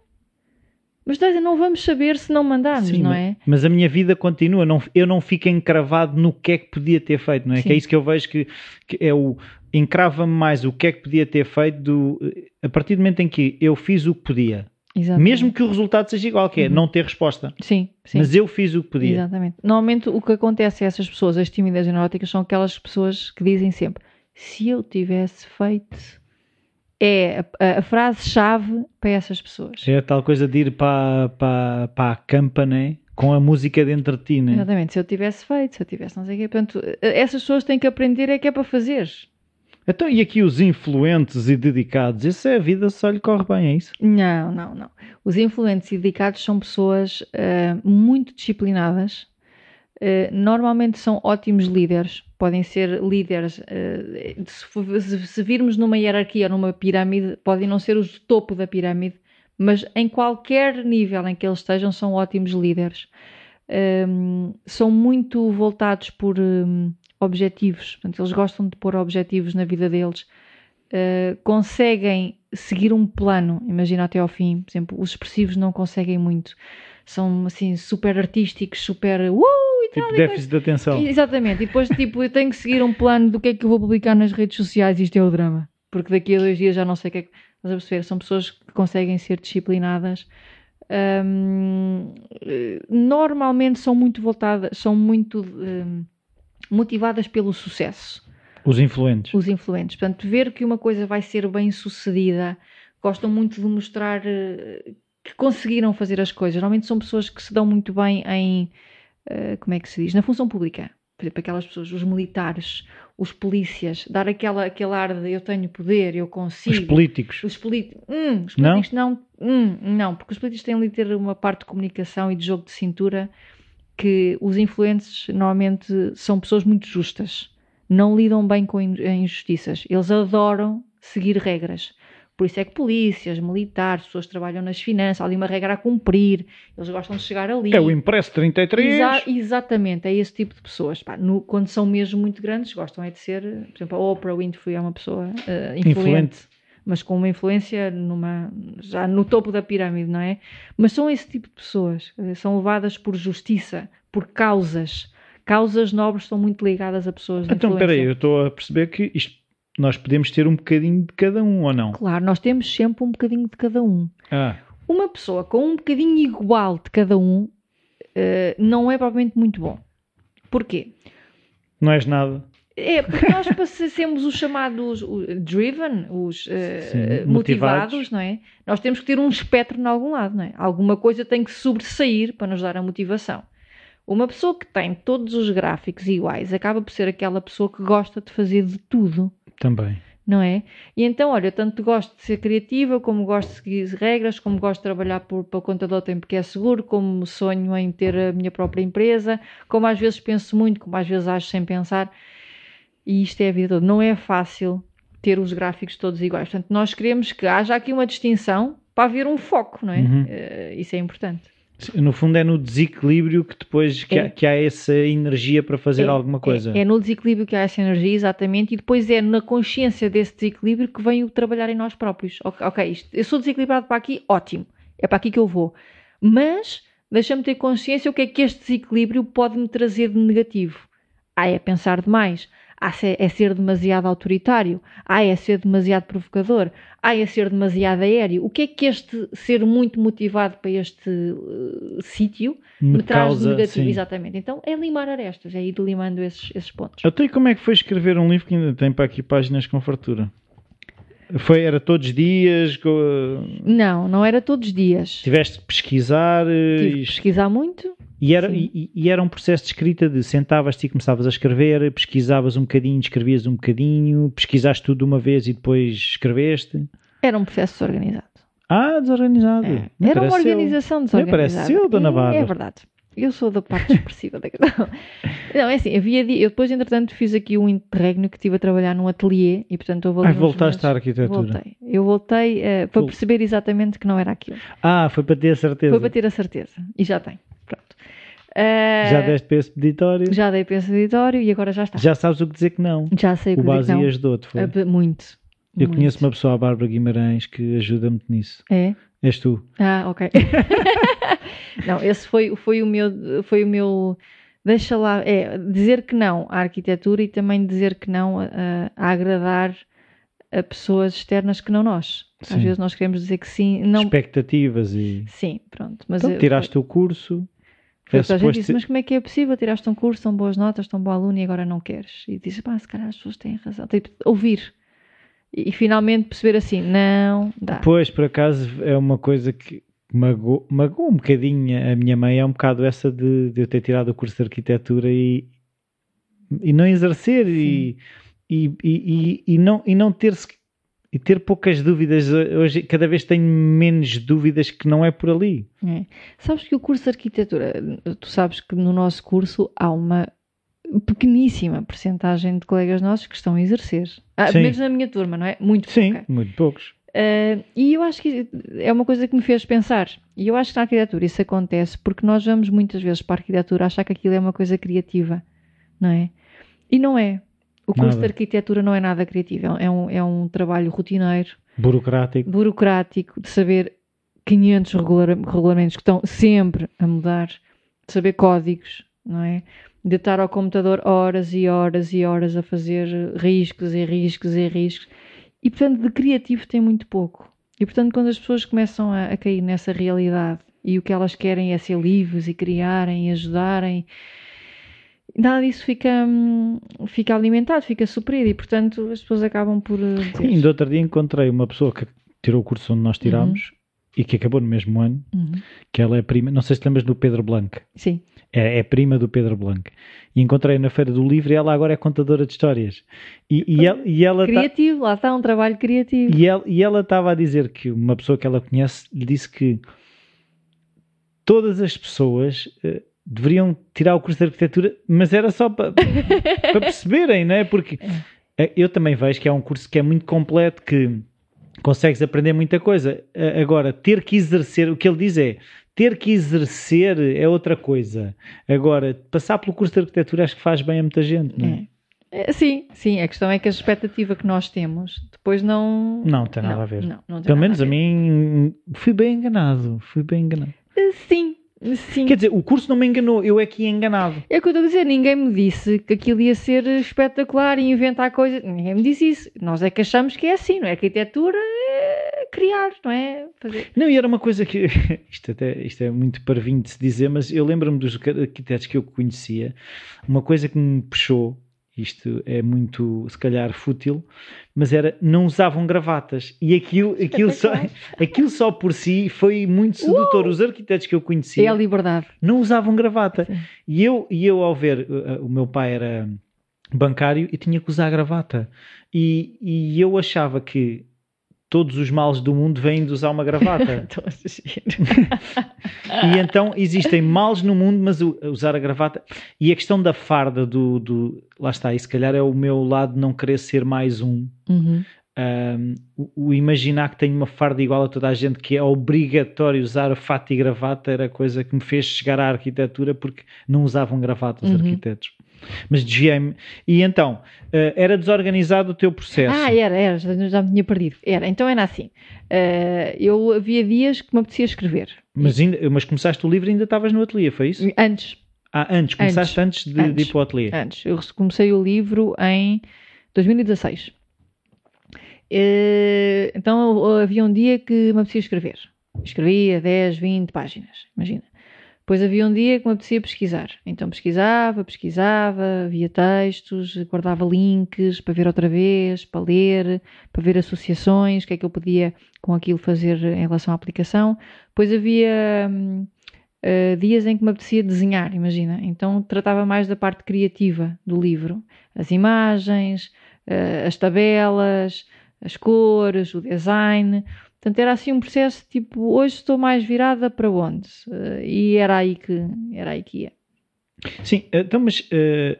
Mas não vamos saber se não mandarmos, Sim, não é? mas a minha vida continua, não, eu não fico encravado no que é que podia ter feito, não é? Sim. Que é isso que eu vejo que, que é o encrava-me mais o que é que podia ter feito do, a partir do momento em que eu fiz o que podia, Exatamente. mesmo que o resultado seja igual, que é Uhum. não ter resposta, Sim, sim. mas eu fiz o que podia. Exatamente. Normalmente o que acontece a essas pessoas, as tímidas e neuróticas, são aquelas pessoas que dizem sempre: se eu tivesse feito. É a, a- frase-chave para essas pessoas. É a tal coisa de ir para, para, para a campa, né? Com a música dentro de ti, né? Exatamente. Se eu tivesse feito, se eu tivesse não sei o quê. Portanto, essas pessoas têm que aprender é que é para fazer. Então, e aqui os influentes e dedicados? Isso é a vida só lhe corre bem, é isso? Não, não, não. Os influentes e dedicados são pessoas ah, muito disciplinadas. Ah, normalmente são ótimos líderes. Podem ser líderes. ah, se, se- virmos numa hierarquia numa pirâmide, podem não ser os topo da pirâmide, mas em qualquer nível em que eles estejam, são ótimos líderes. Ahm, são muito voltados por hum, objetivos. Portanto, eles gostam de pôr objetivos na vida deles. Uh, conseguem seguir um plano, imagina até ao fim. Por exemplo, os expressivos não conseguem muito. São assim super artísticos, super uh, e tal, Tipo e déficit de atenção. Exatamente. E depois, tipo, eu tenho que seguir um plano do que é que eu vou publicar nas redes sociais. Isto é o drama. Porque daqui a dois dias já não sei o que é que. Estás a perceber? São pessoas que conseguem ser disciplinadas. Hum, eh, normalmente são muito voltadas, são muito hum, motivadas pelo sucesso Os influentes. os influentes. Portanto, ver que uma coisa vai ser bem sucedida, gostam muito de mostrar eh, que conseguiram fazer as coisas. Normalmente são pessoas que se dão muito bem em, eh, como é que se diz, na função pública. Por exemplo, aquelas pessoas, os militares, os polícias, dar aquela, aquele ar de eu tenho poder, eu Os consigo. políticos. Os, Hum, os Não? políticos não, Hum, não, porque os políticos têm ali ter uma parte de comunicação e de jogo de cintura que os influentes normalmente são pessoas muito justas, não lidam bem com in- injustiças, eles adoram seguir regras. Por isso é que polícias, militares, pessoas que trabalham nas finanças, há ali uma regra a cumprir, eles gostam de chegar ali. É o impresso 33. Exa- exatamente, é esse tipo de pessoas. Pá, no- quando são mesmo muito grandes, gostam é de ser, por exemplo, a Oprah Winfrey é uma pessoa eh, influente, Influente. Mas com uma influência numa, já no topo da pirâmide, não é? Mas são esse tipo de pessoas, são levadas por justiça, por causas. Causas nobres são muito ligadas a pessoas de Então, espera aí, eu estou a perceber que isto, nós podemos ter um bocadinho de cada um ou não? Claro, nós temos sempre um bocadinho de cada um. Ah, Uma pessoa com um bocadinho igual de cada um eh, não é propriamente muito bom. Porquê? não és nada. É, porque nós para ser- sermos os chamados driven, os eh, Sim, motivados, motivados. não é? Nós temos que ter um espectro em algum lado, não é? Alguma coisa tem que sobressair para nos dar a motivação. Uma pessoa que tem todos os gráficos iguais acaba por ser aquela pessoa que gosta de fazer de tudo. Também. não é? E então, olha, tanto gosto de ser criativa, como gosto de seguir regras, como gosto de trabalhar por, para conta do tempo que é seguro, como sonho em ter a minha própria empresa, como às vezes penso muito, como às vezes acho sem pensar. E isto é a vida toda. Não é fácil ter os gráficos todos iguais. Portanto, nós queremos que haja aqui uma distinção para haver um foco, não é? Uhum. Eh, isso é importante. No fundo é no desequilíbrio que depois que, É. há, que há essa energia para fazer É, alguma coisa. É, é no desequilíbrio que há essa energia, exatamente, e depois é na consciência desse desequilíbrio que vem o trabalhar em nós próprios. Ok, ok, isto, eu sou desequilibrado para aqui, ótimo, é para aqui que eu vou. Mas deixa-me ter consciência o que é que este desequilíbrio pode me trazer de negativo. Ah, é pensar demais. Ah, é ser demasiado autoritário. Ah, é ser demasiado provocador. Ah, é ser demasiado aéreo. O que é que este ser muito motivado para este eh, sítio me, traz de negativo? sim. Exatamente. Então é limar arestas, é ir limando esses, esses pontos. Até como é que foi escrever um livro que ainda tem para aqui páginas com fartura? Foi, era todos os dias? co- Não, não era todos os dias. Tiveste que pesquisar? eh, Tive que pesquisar muito. E era, e, e era um processo de escrita de sentavas-te e começavas a escrever, pesquisavas um bocadinho, escrevias um bocadinho, pesquisaste tudo de uma vez e depois escreveste. Era um processo desorganizado. Ah, desorganizado. É. Era uma eu. organização Não desorganizada. parece eu, dona É- Bárbara. É verdade. Eu sou da parte expressiva da questão. Não, é assim, havia di- eu depois, entretanto, fiz aqui um interregno que estive a trabalhar num ateliê e, portanto, houve ali Ah, voltaste à meses- arquitetura. Voltei. Eu voltei eh, para Vol- perceber exatamente que não era aquilo. Ah, foi para ter a certeza. Foi para ter a certeza. E já tem. Pronto. Eh, Já deste para esse peditório. Já, já dei para esse editório e agora já está. sabes o que dizer que não. Já sei o O que dizer base que não. ajudou-te. foi? Ah, Muito. Eu muito. conheço uma pessoa, a Bárbara Guimarães, que ajuda muito nisso. É? És tu. Ah, ok. não, esse foi, foi o meu, foi o meu, deixa lá, é dizer que não à arquitetura e também dizer que não a, a agradar a pessoas externas que não nós. Às Sim. vezes nós queremos dizer que sim, não, Expectativas e. sim, pronto. Mas Então, eu- tiraste o curso. foi, a gente disse, ser- mas como é que é possível? Tiraste um curso, são boas notas, tão bom aluno e agora não queres. E disse, pá, se calhar as pessoas têm razão. Tipo, ouvir. E, e finalmente perceber assim, não dá. Pois, por acaso, é uma coisa que magoou, magoou um bocadinho a minha mãe. É um bocado essa de, de eu ter tirado o curso de arquitetura e, e não exercer e, e, e, e, não, e não ter e ter poucas dúvidas. Hoje, cada vez tenho menos dúvidas que não é por ali. É. Sabes que o curso de arquitetura, tu sabes que no nosso curso há uma pequeníssima porcentagem de colegas nossos que estão a exercer. Ah, Sim. menos na minha turma, não é? Muito Sim, pouca. muito poucos. Ah, e eu acho que é uma coisa que me fez pensar. E eu acho que na arquitetura isso acontece porque nós vamos muitas vezes para a arquitetura achar que aquilo é uma coisa criativa, não é? E não é. O curso Nada. de arquitetura não é nada criativo, é um, é um trabalho rotineiro, Burocrático. burocrático, de saber 500 regula- regulamentos que estão sempre a mudar, de saber códigos, não é? De estar ao computador horas e horas e horas a fazer riscos e riscos e riscos. E, portanto, de criativo tem muito pouco. E, portanto, quando as pessoas começam a, a cair nessa realidade e o que elas querem é ser livres e criarem e ajudarem, nada disso fica, hum, fica alimentado, fica suprido. E, portanto, as pessoas acabam por eh, dizer... Ainda outro dia encontrei uma pessoa que tirou o curso onde nós tirámos e que acabou no mesmo ano, Uhum. que ela é prima, não sei se te lembras do Pedro Blanco. Sim. É, é prima do Pedro Blanco. E encontrei na Feira do Livro e ela agora é contadora de histórias. E, e ela e ela tá- Criativo, lá está um trabalho criativo. e ela e ela estava a dizer que uma pessoa que ela conhece lhe disse que todas as pessoas eh, deveriam tirar o curso de arquitetura, mas era só para perceberem, não é? Porque eh, eu também vejo que é um curso que é muito completo, que consegues aprender muita coisa. Eh, Agora, ter que exercer, o que ele diz é ter que exercer é outra coisa. Agora, passar pelo curso de arquitetura acho que faz bem a muita gente, não é? É, sim, sim, a questão é que a expectativa que nós temos depois não. Não tem nada a ver. Não, não Pelo menos a ver. mim fui bem enganado. Fui bem enganado. Sim, sim. Quer dizer, o curso não me enganou, eu é que ia enganado. É o que eu estou a dizer, ninguém me disse que aquilo ia ser espetacular e inventar coisas. Ninguém me disse isso. Nós é que achamos que é assim, não é? Arquitetura é criar, não é? Fazer. Não, e era uma coisa que. Isto, até, isto é muito parvinho de se dizer, mas eu lembro-me dos arquitetos que eu conhecia. Uma coisa que me puxou, isto é muito, se calhar, fútil, mas era não usavam gravatas. E aquilo, aquilo, só, aquilo só por si foi muito sedutor. Os arquitetos que eu É conhecia a liberdade. não usavam gravata. Sim. E eu, e eu ao ver, uh, uh, o meu pai era bancário e tinha que usar gravata. E, e eu achava que todos os males do mundo vêm de usar uma gravata. Estou a assistir. e então existem males no mundo, mas usar a gravata. E a questão da farda, do, do. Lá está, e se calhar é o meu lado não querer ser mais um. Uhum. Um, o, imaginar que tenho uma farda igual a toda a gente, que é obrigatório usar fato e gravata, era a coisa que me fez chegar à arquitetura porque não usavam gravata os Uhum. arquitetos. Mas desviei-me. E então, eh, era desorganizado o teu processo. Ah, era, era, já, me tinha perdido. Era, então era assim. eh, eu havia dias que me apetecia escrever. mas, ainda, mas começaste o livro e ainda estavas no ateliê, foi isso? Antes, Ah, antes, começaste antes, de, de ir Antes. para o ateliê. antes. Eu comecei o livro em 2016. Eh, então havia um dia que me apetecia escrever. Escrevia 10, 20 páginas, imagina. Depois havia um dia que me apetecia pesquisar. Então pesquisava, pesquisava, via textos, guardava links para ver outra vez, para ler, para ver associações, o que é que eu podia com aquilo fazer em relação à aplicação. Depois havia hum, eh, dias em que me apetecia desenhar, imagina. Então tratava mais da parte criativa do livro. As imagens, eh, as tabelas, as cores, o design. Portanto, era assim um processo tipo, hoje estou mais virada para onde? Eh, e era aí que, era aí que ia. Sim, então, mas eh,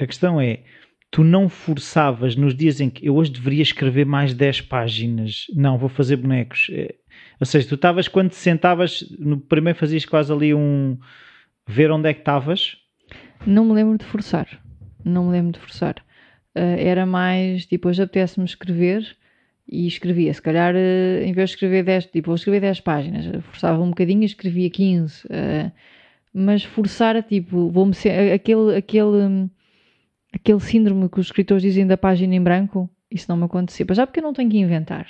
a questão é: tu não forçavas nos dias em que eu hoje deveria escrever mais 10 páginas, não, vou fazer bonecos. Eh, ou seja, tu estavas quando te sentavas, no primeiro fazias quase ali um ver onde é que estavas. Não me lembro de forçar. Não me lembro de forçar. Eh, era mais, tipo, hoje apetece-me escrever e escrevia. Se calhar, eh, em vez de escrever 10, tipo, vou escrever 10 páginas, forçava um bocadinho e escrevia 15. eh, mas forçar a, tipo, vou-me ser, aquele, aquele, hum, aquele síndrome que os escritores dizem da página em branco, isso não me acontecia. Mas já porque eu não tenho que inventar.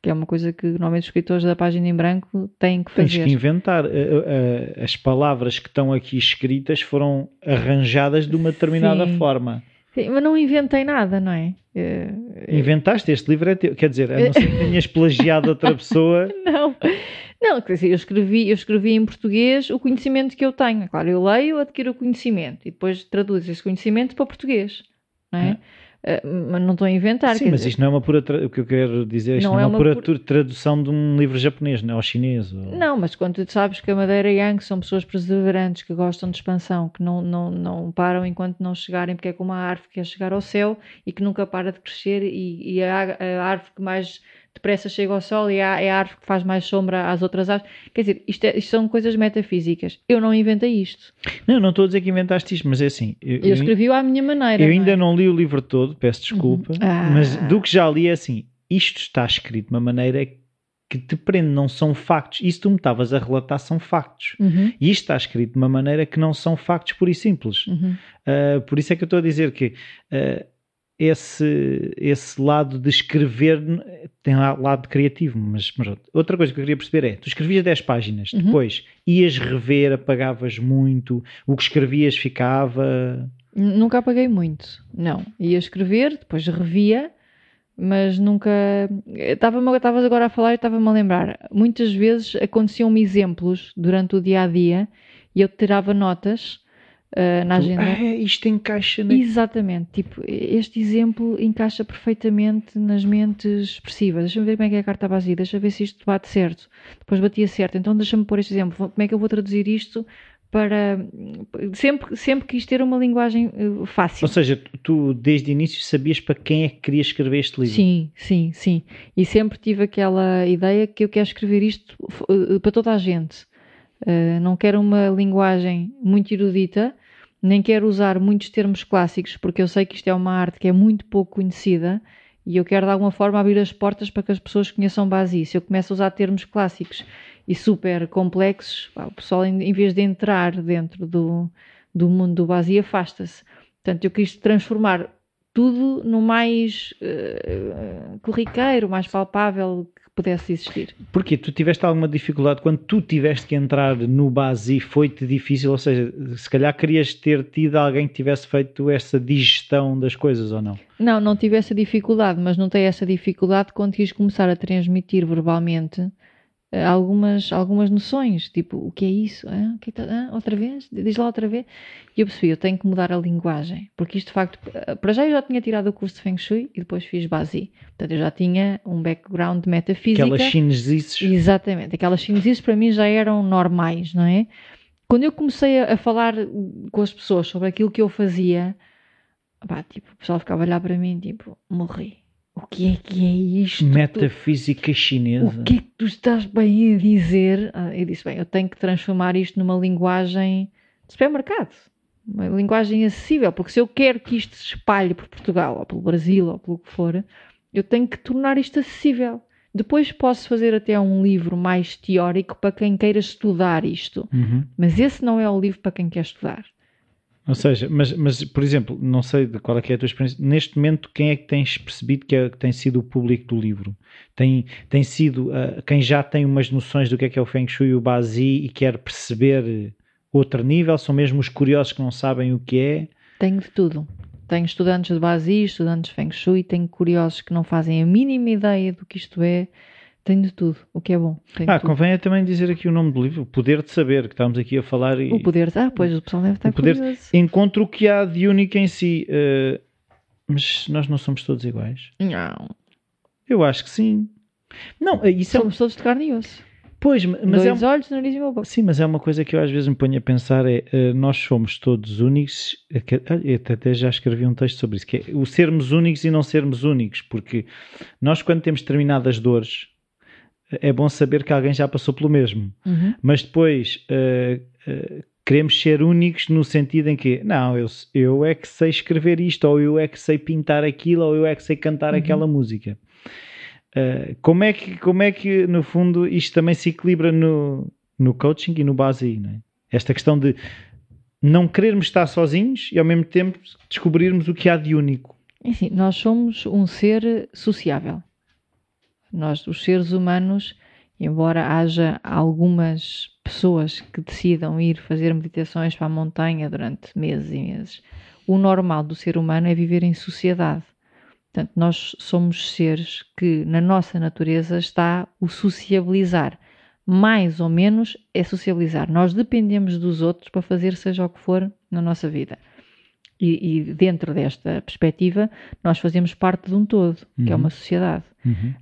Que é uma coisa que normalmente os escritores da página em branco têm que Tens fazer. que inventar. Eh, as palavras que estão aqui escritas foram arranjadas de uma determinada Sim. forma. Sim, Mas não inventei nada, não é? Inventaste, este livro é teu. Quer dizer, a não ser que tenhas plagiado outra pessoa. Não, não, quer dizer, eu escrevi, eu escrevi em português o conhecimento que eu tenho. Claro, eu leio, adquiro o conhecimento e depois traduzo esse conhecimento para português, não é? Eh, mas não estou a inventar. Sim, mas dizer, isto não é uma pura. tra- O que eu quero dizer, isto Não não, é é uma uma pura tradução de um livro japonês, não é? Ou chinês. Ou... Não, mas quando tu sabes que a Madeira e Yang são pessoas perseverantes, que gostam de expansão, que não, não, não param enquanto não chegarem, porque é como a árvore que quer chegar ao céu e que nunca para de crescer, e, e a, a árvore que mais depressa chega ao sol e é a árvore que faz mais sombra às outras árvores. Quer dizer, isto, é- isto são coisas metafísicas. Eu não inventei isto. Não, não estou a dizer que inventaste isto, mas é assim. Eu, Eu escrevi-o à minha maneira. eu não ainda é? não li o livro todo, peço desculpa, Ah. mas do que já li é assim: isto está escrito de uma maneira que te prende, não são factos. Isso tu me estavas a relatar são factos. Uhum, E isto está escrito de uma maneira que não são factos pura e simples. uhum. Uh, por isso é que eu estou a dizer que uh, esse, esse lado de escrever tem lado criativo, mas, mas outra coisa que eu queria perceber é, tu escrevias 10 páginas, Uhum. depois ias rever, apagavas muito, o que escrevias ficava... Nunca apaguei muito, não. Ia escrever, depois revia, mas nunca. Estava-me- Estavas agora a falar e estava-me a lembrar. Muitas vezes aconteciam-me exemplos durante o dia a dia e eu tirava notas ah, na agenda. ah, isto encaixa na... Exatamente, tipo, este exemplo encaixa perfeitamente nas mentes expressivas. Deixa-me ver como é que é a carta base, deixa ver se isto bate certo. Depois batia certo, então deixa-me pôr este exemplo. Como é que eu vou traduzir isto para. Sempre, sempre quis ter uma linguagem eh, fácil. Ou seja, tu desde o início sabias para quem é que querias escrever este livro. Sim, sim, sim. E sempre tive aquela ideia que eu quero escrever isto eh, para toda a gente. Eh, não quero uma linguagem muito erudita, nem quero usar muitos termos clássicos, porque eu sei que isto é uma arte que é muito pouco conhecida e eu quero de alguma forma abrir as portas para que as pessoas conheçam base. Se eu começo a usar termos clássicos e super complexos, o pessoal, em, vez de entrar dentro do, do mundo do base, afasta-se. Portanto, eu quis transformar tudo no mais eh, corriqueiro, mais palpável pudesse existir. Porquê? Tu tiveste alguma dificuldade quando tu tiveste que entrar no base e foi-te difícil? Ou seja, se calhar querias ter tido alguém que tivesse feito essa digestão das coisas ou não? Não, não tive essa dificuldade, mas não tenho essa dificuldade quando quis começar a transmitir verbalmente algumas, algumas noções, tipo, o que é isso? O que tá- hã? outra vez? Diz lá outra vez. E eu percebi, eu tenho que mudar a linguagem, porque isto de facto, eh, para já eu já tinha tirado o curso de Feng Shui e depois fiz Bazi. Portanto, eu já tinha um background de metafísica. Aquelas chinesices. Exatamente, aquelas chineses para mim já eram normais, não é? Quando eu comecei a, a falar com as pessoas sobre aquilo que eu fazia, pá, tipo, o pessoal ficava a olhar para mim, tipo, morri. O que é que é isto? Metafísica chinesa. O que é que tu estás bem a dizer? Ah, eu disse, bem, eu tenho que transformar isto numa linguagem de supermercado. Uma linguagem acessível, porque se eu quero que isto se espalhe por Portugal, ou pelo Brasil, ou pelo que for, eu tenho que tornar isto acessível. Depois posso fazer até um livro mais teórico para quem queira estudar isto. Uhum. Mas esse não é o livro para quem quer estudar. Ou seja, mas, mas, por exemplo, não sei de qual é que é a tua experiência. Neste momento, quem é que tens percebido que, é, que tem sido o público do livro? Tem, tem sido ah, quem já tem umas noções do que é que é o Feng Shui e o Bazi e quer perceber outro nível? São mesmo os curiosos que não sabem o que é? Tenho de tudo. Tenho estudantes de Bazi, estudantes de Feng Shui, tenho curiosos que não fazem a mínima ideia do que isto é. Tenho de tudo, o que é bom. Tenho Ah, convém é também dizer aqui o nome do livro, O Poder de Saber, que estamos aqui a falar. E O poder. Ah, pois o pessoal deve estar O poder- curioso. Encontro o que há de único em si. ah, mas nós não somos todos iguais? Não. Eu acho que sim. Não, ah, isso é. Somos todos de carne e osso. Pois, mas é, Dois olhos, nariz e uma boca. Sim, mas é uma coisa que eu às vezes me ponho a pensar é eh, nós somos todos únicos é que- eu até- até já escrevi um texto sobre isso que é o sermos únicos e não sermos únicos porque nós quando temos determinadas dores é bom saber que alguém já passou pelo mesmo Uhum. mas depois eh, eh, queremos ser únicos no sentido em que não, eu, eu é que sei escrever isto ou eu é que sei pintar aquilo ou eu é que sei cantar Uhum. aquela música Uh, como, é que, como é que, no fundo, isto também se equilibra no, no coaching e no base não é? Esta questão de não querermos estar sozinhos e ao mesmo tempo descobrirmos o que há de único. Enfim, nós somos um ser sociável. Nós, os seres humanos, embora haja algumas pessoas que decidam ir fazer meditações para a montanha durante meses e meses, o normal do ser humano é viver em sociedade. Portanto, nós somos seres que na nossa natureza está o sociabilizar. Mais ou menos é socializar. Nós dependemos dos outros para fazer seja o que for na nossa vida. E, e dentro desta perspectiva, nós fazemos parte de um todo, que é Uhum. uma sociedade.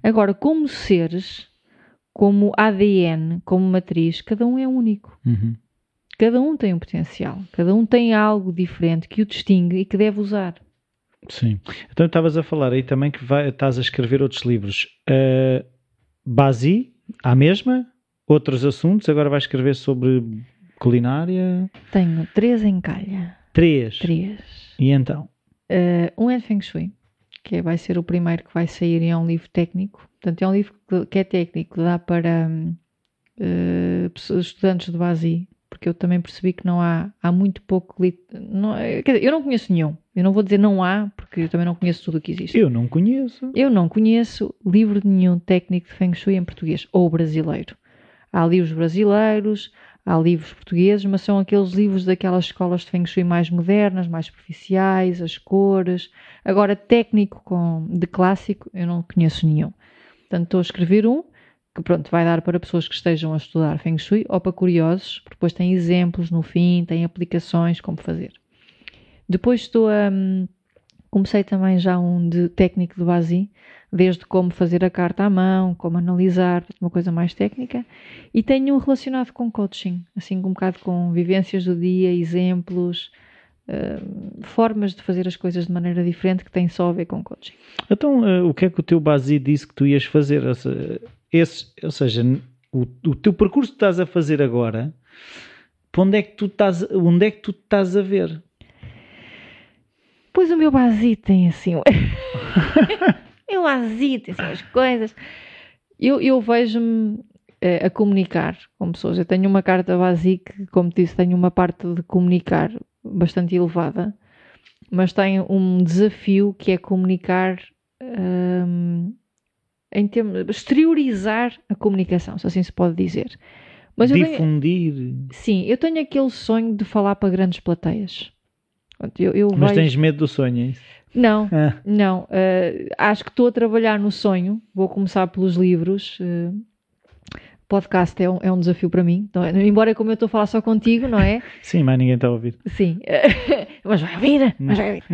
Agora, como seres, como ADN, como matriz, cada um é único. Cada um tem um potencial. Cada um tem algo diferente que o distingue e que deve usar. Sim. Então estavas a falar aí também que vai, estás a escrever outros livros. Uh, Basi, à mesma, outros assuntos. Agora vais escrever sobre culinária. Tenho três em calha. Três. Três. E então? Uh, um é de Feng Shui, que vai ser o primeiro que vai sair e é um livro técnico. Portanto, é um livro que, é técnico, dá para hum, uh, estudantes de base, porque eu também percebi que não há, há muito pouco. Não, é- quer dizer, eu não conheço nenhum. Eu não vou dizer não há, porque eu também não conheço tudo o que existe. Eu não conheço. Eu não conheço livro nenhum técnico de Feng Shui em português ou brasileiro. Há livros brasileiros, há livros portugueses, mas são aqueles livros daquelas escolas de Feng Shui mais modernas, mais superficiais, as cores. Agora, técnico com, de clássico, eu não conheço nenhum. Portanto, estou a escrever um que pronto, vai dar para pessoas que estejam a estudar Feng Shui ou para curiosos, porque depois tem exemplos no fim, tem aplicações, como fazer. Depois estou a. hum, Comecei também já um de técnico de base, desde como fazer a carta à mão, como analisar, uma coisa mais técnica. E tenho um relacionado com coaching, assim um bocado com vivências do dia, exemplos, hum, formas de fazer as coisas de maneira diferente que têm só a ver com coaching. Então, eh, o que é que o teu Basi disse que tu ias fazer? Ou se- Esse, ou seja, o, o teu percurso que estás a fazer agora, para onde é que tu estás, onde é que tu estás a ver? Pois o meu base tem assim. meu base tem assim as coisas. Eu, eu vejo-me eh, a comunicar com pessoas. Eu tenho uma carta que, como te disse, tenho uma parte de comunicar bastante elevada, mas tenho um desafio que é comunicar. hum, em termos, exteriorizar a comunicação, se assim se pode dizer. Mas eu tenho, Difundir. sim, eu tenho aquele sonho de falar para grandes plateias. Eu, eu Mas vejo- tens medo do sonho, é isso? Não, Ah, não. eh, acho que estou a trabalhar no sonho. Vou começar pelos livros. eh, podcast é um, é um desafio para mim. Então, embora como eu estou a falar só contigo, não é? Sim, mas ninguém está a ouvir. Sim. mas vai ouvir, mas vai ouvir.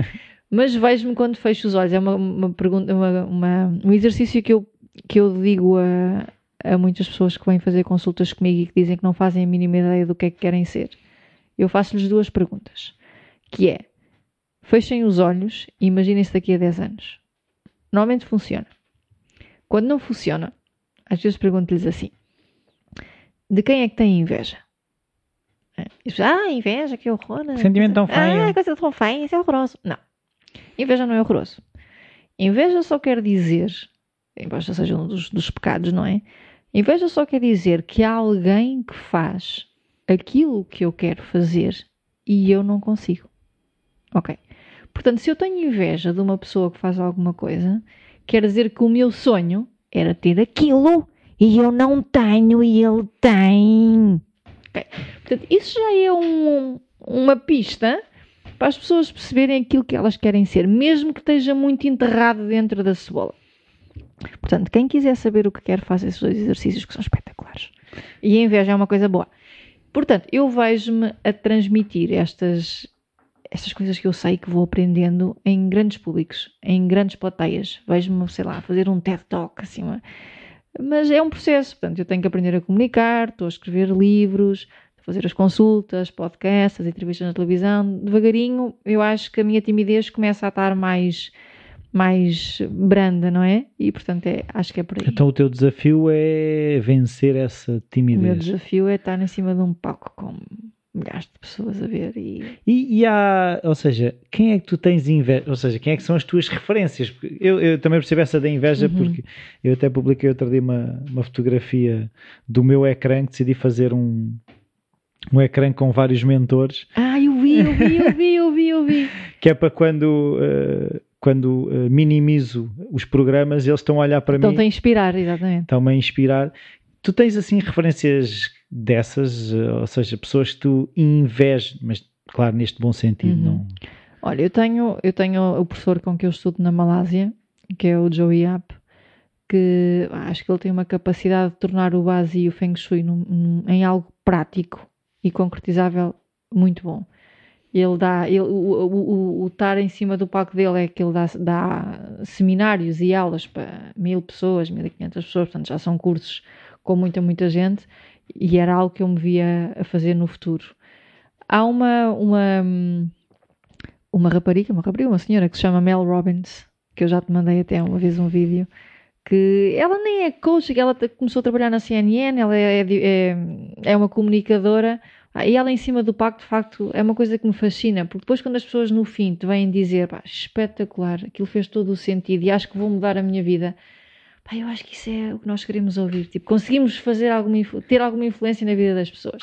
Mas vejo-me quando fecho os olhos. É uma, uma pergunta, uma, uma, um exercício que eu, que eu digo a, a muitas pessoas que vêm fazer consultas comigo e que dizem que não fazem a mínima ideia do que é que querem ser. Eu faço-lhes duas perguntas, que é, fechem os olhos e imaginem-se daqui a 10 anos. Normalmente funciona. Quando não funciona, às vezes pergunto-lhes assim, de quem é que tem inveja? Ah, inveja, que horror. Sentimento tão feio. Ah, coisa tão feia, isso é horroroso. Não. Inveja não é horroroso. Inveja só quer dizer, embora seja um dos, dos pecados, não é? Inveja só quer dizer que há alguém que faz aquilo que eu quero fazer e eu não consigo. Ok. Portanto, se eu tenho inveja de uma pessoa que faz alguma coisa, quer dizer que o meu sonho era ter aquilo e eu não tenho e ele tem. Okay. Portanto, isso já é um, uma pista para as pessoas perceberem aquilo que elas querem ser, mesmo que esteja muito enterrado dentro da cebola. Portanto, quem quiser saber o que quer, faça esses dois exercícios que são espetaculares. E a inveja é uma coisa boa. Portanto, eu vejo-me a transmitir estas, estas coisas que eu sei que vou aprendendo em grandes públicos, em grandes plateias. Vejo-me, sei lá, fazer um TED Talk, assim, uma... mas é um processo. Portanto, eu tenho que aprender a comunicar, estou a escrever livros, a fazer as consultas, podcasts, as entrevistas na televisão. Devagarinho, eu acho que a minha timidez começa a estar mais mais branda, não é? E portanto é, acho que é por aí. Então o teu desafio é vencer essa timidez. O meu desafio é estar em cima de um palco com milhares de pessoas a ver e... e... E, há, ou seja, quem é que tu tens inveja, ou seja, quem é que são as tuas referências? Eu, eu também percebo essa da inveja uhum. porque eu até publiquei outro dia uma, uma fotografia do meu ecrã que decidi fazer um, um ecrã com vários mentores. Ah, eu vi, eu vi, eu vi, eu vi, eu vi. que é para quando... Uh, quando uh, minimizo os programas, eles estão a olhar para mim. Estão a inspirar, exatamente. Estão-me a inspirar. Tu tens assim referências dessas, uh, ou seja, pessoas que tu invejas, mas claro, neste bom sentido, uhum. não. Olha, eu tenho, eu tenho o professor com que eu estudo na Malásia, que é o Joey Yap, que acho que ele tem uma capacidade de tornar o base e o Feng Shui num, num, em algo prático e concretizável muito bom. Ele dá, ele, o, o, o, estar em cima do palco dele é que ele dá, dá seminários e aulas para mil pessoas, mil e quinhentas pessoas, portanto já são cursos com muita, muita gente e era algo que eu me via a fazer no futuro. Há uma, uma, uma rapariga, uma rapariga, uma senhora que se chama Mel Robbins, que eu já te mandei até uma vez um vídeo, que ela nem é coach, ela começou a trabalhar na CNN, ela é, é, é uma comunicadora, e ela em cima do pacto, de facto, é uma coisa que me fascina, porque depois quando as pessoas no fim te vêm dizer, pá, espetacular, aquilo fez todo o sentido e acho que vou mudar a minha vida, pá, eu acho que isso é o que nós queremos ouvir, tipo, conseguimos fazer alguma, ter alguma influência na vida das pessoas.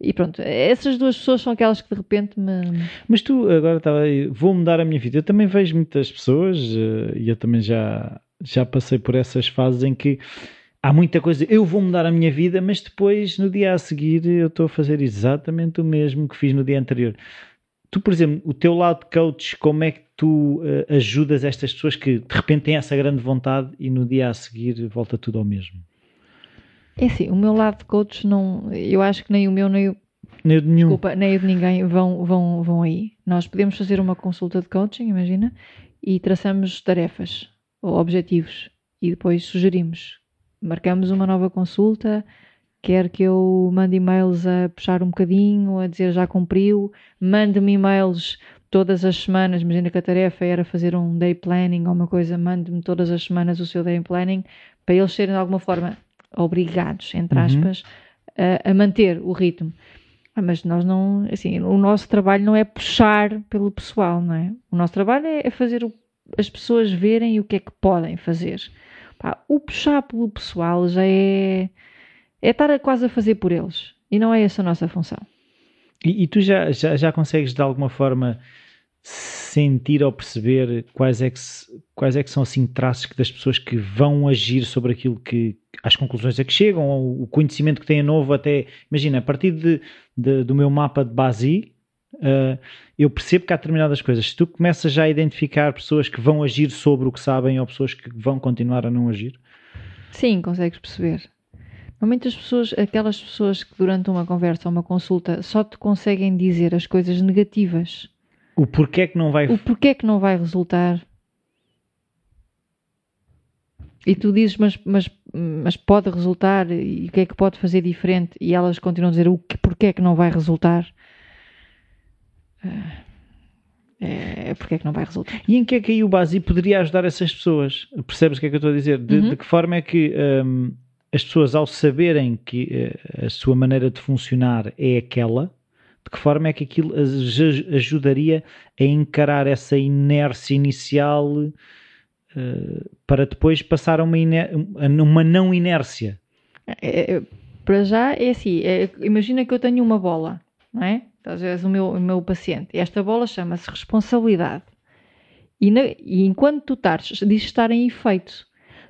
E pronto, essas duas pessoas são aquelas que de repente me. Mas tu agora estava aí, vou mudar a minha vida. Eu também vejo muitas pessoas, eh, e eu também já, já passei por essas fases em que há muita coisa, eu vou mudar a minha vida, mas depois no dia a seguir eu estou a fazer exatamente o mesmo que fiz no dia anterior. Tu, por exemplo, o teu lado de coach, como é que tu uh, ajudas estas pessoas que de repente têm essa grande vontade e no dia a seguir volta tudo ao mesmo? É assim, o meu lado de coach não, eu acho que nem o meu nem o, nem o de nenhum. Desculpa, nem o de ninguém vão, vão, vão aí. Nós podemos fazer uma consulta de coaching, imagina, e traçamos tarefas ou objetivos e depois sugerimos marcamos uma nova consulta, quer que eu mande e-mails a puxar um bocadinho, a dizer já cumpriu, mande-me e-mails todas as semanas, imagina que a tarefa era fazer um day planning ou uma coisa, mande-me todas as semanas o seu day planning, para eles serem de alguma forma obrigados, entre uhum. aspas, uhum. a, a, manter o ritmo. Ah, mas nós não, assim, o nosso trabalho não é puxar pelo pessoal, não é? O nosso trabalho é, é fazer o, as pessoas verem o que é que podem fazer. Pá, o puxar pelo pessoal já é, é estar quase a fazer por eles. E não é essa a nossa função. E, e tu já, já, já consegues de alguma forma sentir ou perceber quais é que, quais é que são assim traços das pessoas que vão agir sobre aquilo que as conclusões a que chegam ou o conhecimento que têm novo até imagina a partir de, de do meu mapa de base uh, eu percebo que há determinadas coisas. Se tu começas já a identificar pessoas que vão agir sobre o que sabem ou pessoas que vão continuar a não agir. Sim, consegues perceber. Normalmente as pessoas, aquelas pessoas que durante uma conversa ou uma consulta só te conseguem dizer as coisas negativas, O porquê é que não vai. o porquê é que não vai resultar. E tu dizes, mas, mas, mas pode resultar, e o que é que pode fazer diferente? E elas continuam a dizer o que, porquê é que não vai resultar. É, porque é que não vai resultar. E em que é que aí o Basi poderia ajudar essas pessoas? Percebes o que é que eu estou a dizer? De, Uhum. de que forma é que hum, as pessoas, ao saberem que eh, a sua maneira de funcionar é aquela, de que forma é que aquilo as aj- ajudaria a encarar essa inércia inicial eh, para depois passar a uma, uma não inércia? É, é, para já é assim: é, imagina que eu tenho uma bola, não é? Ver, és o meu, o meu paciente. E esta bola chama-se responsabilidade. E, na- e enquanto tu estás, diz estar em efeito.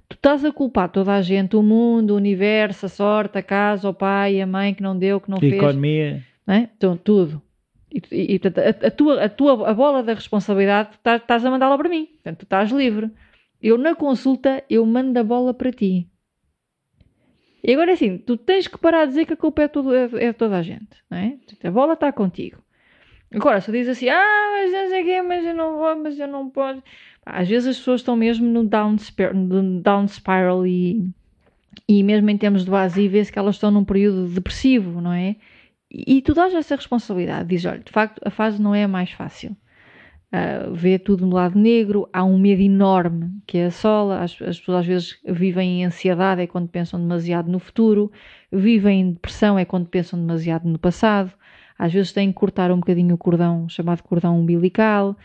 Tu estás a culpar toda a gente, o mundo, o universo, a sorte, a casa, o pai, a mãe que não deu, que não A fez. economia. não é? Então, tudo. E, e- e, portanto, a, a tua, a tua a bola da responsabilidade, tu estás, estás a mandá-la para mim. Portanto, tu estás livre. Eu, na consulta, eu mando a bola para ti. E agora, assim, tu tens que parar de dizer que a culpa é, tudo, é, é toda a gente, não é? A bola está contigo. Agora, se tu dizes assim, ah, mas não sei o quê, mas eu não vou, mas eu não posso. Às vezes as pessoas estão mesmo no down, no down spiral e, e mesmo em termos base, e vê-se que elas estão num período depressivo, não é? E, e tu dás essa responsabilidade, dizes, olha, de facto a fase não é a mais fácil. Ah, vê tudo no lado negro, há um medo enorme que assola, as, as pessoas às vezes vivem em ansiedade, é quando pensam demasiado no futuro, vivem em depressão, é quando pensam demasiado no passado, às vezes têm que cortar um bocadinho o cordão, chamado cordão umbilical,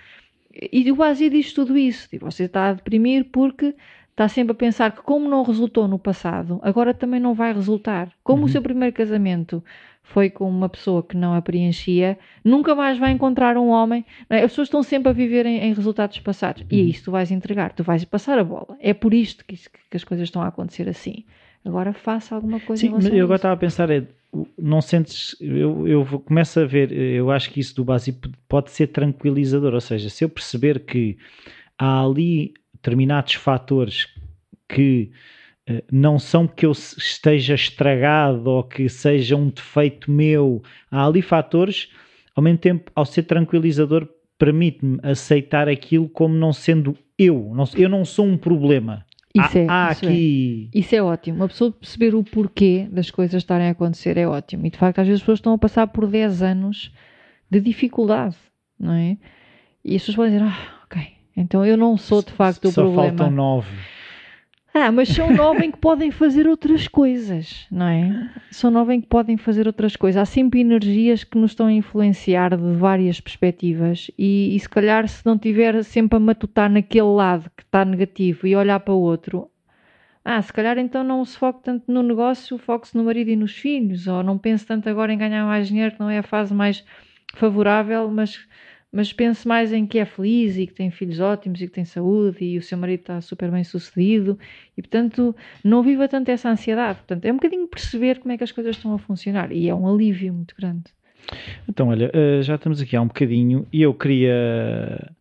e o Basi diz tudo isso, tipo, você está a deprimir porque está sempre a pensar que como não resultou no passado, agora também não vai resultar. Como o seu primeiro casamento foi com uma pessoa que não a preenchia, nunca mais vai encontrar um homem. é? As pessoas estão sempre a viver em, em resultados passados. E é isso que tu vais entregar, tu vais passar a bola. É por isto que, isso- que as coisas estão a acontecer assim. Agora faça alguma coisa Sim, em mas eu agora estava a pensar, é, não sentes, eu, eu começo a ver, eu acho que isso do base pode ser tranquilizador, ou seja, se eu perceber que há ali determinados fatores que eh, não são que eu esteja estragado ou que seja um defeito meu, há ali fatores, ao mesmo tempo, ao ser tranquilizador, permite-me aceitar aquilo como não sendo eu, eu não sou um problema. Isso há é, há isso é. aqui... Isso é ótimo. Uma pessoa perceber o porquê das coisas estarem a acontecer é ótimo. E de facto, às vezes as pessoas estão a passar por 10 anos de dificuldade, não é? E as pessoas podem dizer, ah, ok, então eu não sou de facto o Só problema. faltam nove. Ah, mas são nove em que podem fazer outras coisas, não é? São nove em que podem fazer outras coisas. Há sempre energias que nos estão a influenciar de várias perspectivas e, e se calhar se não tiver sempre a matutar naquele lado que está negativo e olhar para o outro, ah, se calhar então não se foque tanto no negócio, foque-se no marido e nos filhos, ou não pense tanto agora em ganhar mais dinheiro, que não é a fase mais favorável, mas, mas pense mais em que é feliz e que tem filhos ótimos e que tem saúde e o seu marido está super bem sucedido e portanto não viva tanto essa ansiedade. Portanto, é um bocadinho perceber como é que as coisas estão a funcionar e é um alívio muito grande. Então, olha, eh, já estamos aqui há um bocadinho e eu queria,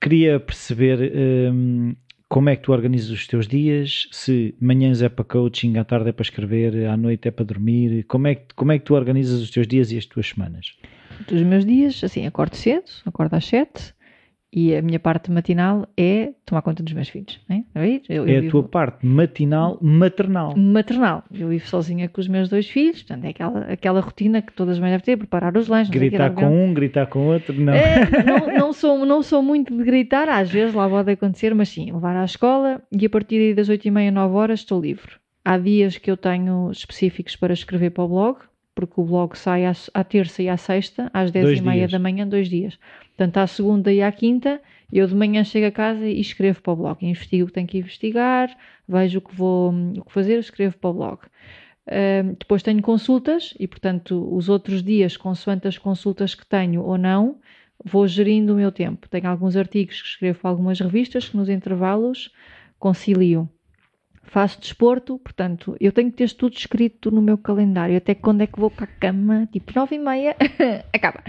queria perceber hum, como é que tu organizas os teus dias, se manhãs é para coaching, à tarde é para escrever, à noite é para dormir, como é, que, como é que tu organizas os teus dias e as tuas semanas? Dos meus dias, assim, acordo cedo, acordo às sete e a minha parte matinal é tomar conta dos meus filhos. Não é? Eu, eu é a vivo- tua parte matinal, maternal. maternal. Eu vivo sozinha com os meus dois filhos, portanto é aquela, aquela rotina que todas as mães devem ter, preparar os lanches, Gritar com um, gritar com outro, não. É, não, não, sou, não sou muito de gritar, às vezes lá pode acontecer, mas sim, levar à escola e a partir daí das 8h30, 9 horas estou livre. Há dias que eu tenho específicos para escrever para o blog, porque o blog sai à, à terça e à sexta, às Dois 10h30 dias. da manhã, dois dias. Portanto, à segunda e à quinta, eu de manhã chego a casa e escrevo para o blog. Investigo o que tenho que investigar, vejo o que vou o que fazer, escrevo para o blog. Ahm, depois tenho consultas e, portanto, os outros dias, consoante as consultas que tenho ou não, vou gerindo o meu tempo. Tenho alguns artigos que escrevo para algumas revistas que nos intervalos concilio. Faço desporto, portanto, eu tenho que ter tudo escrito no meu calendário, até quando é que vou para a cama, tipo nove e meia, acaba.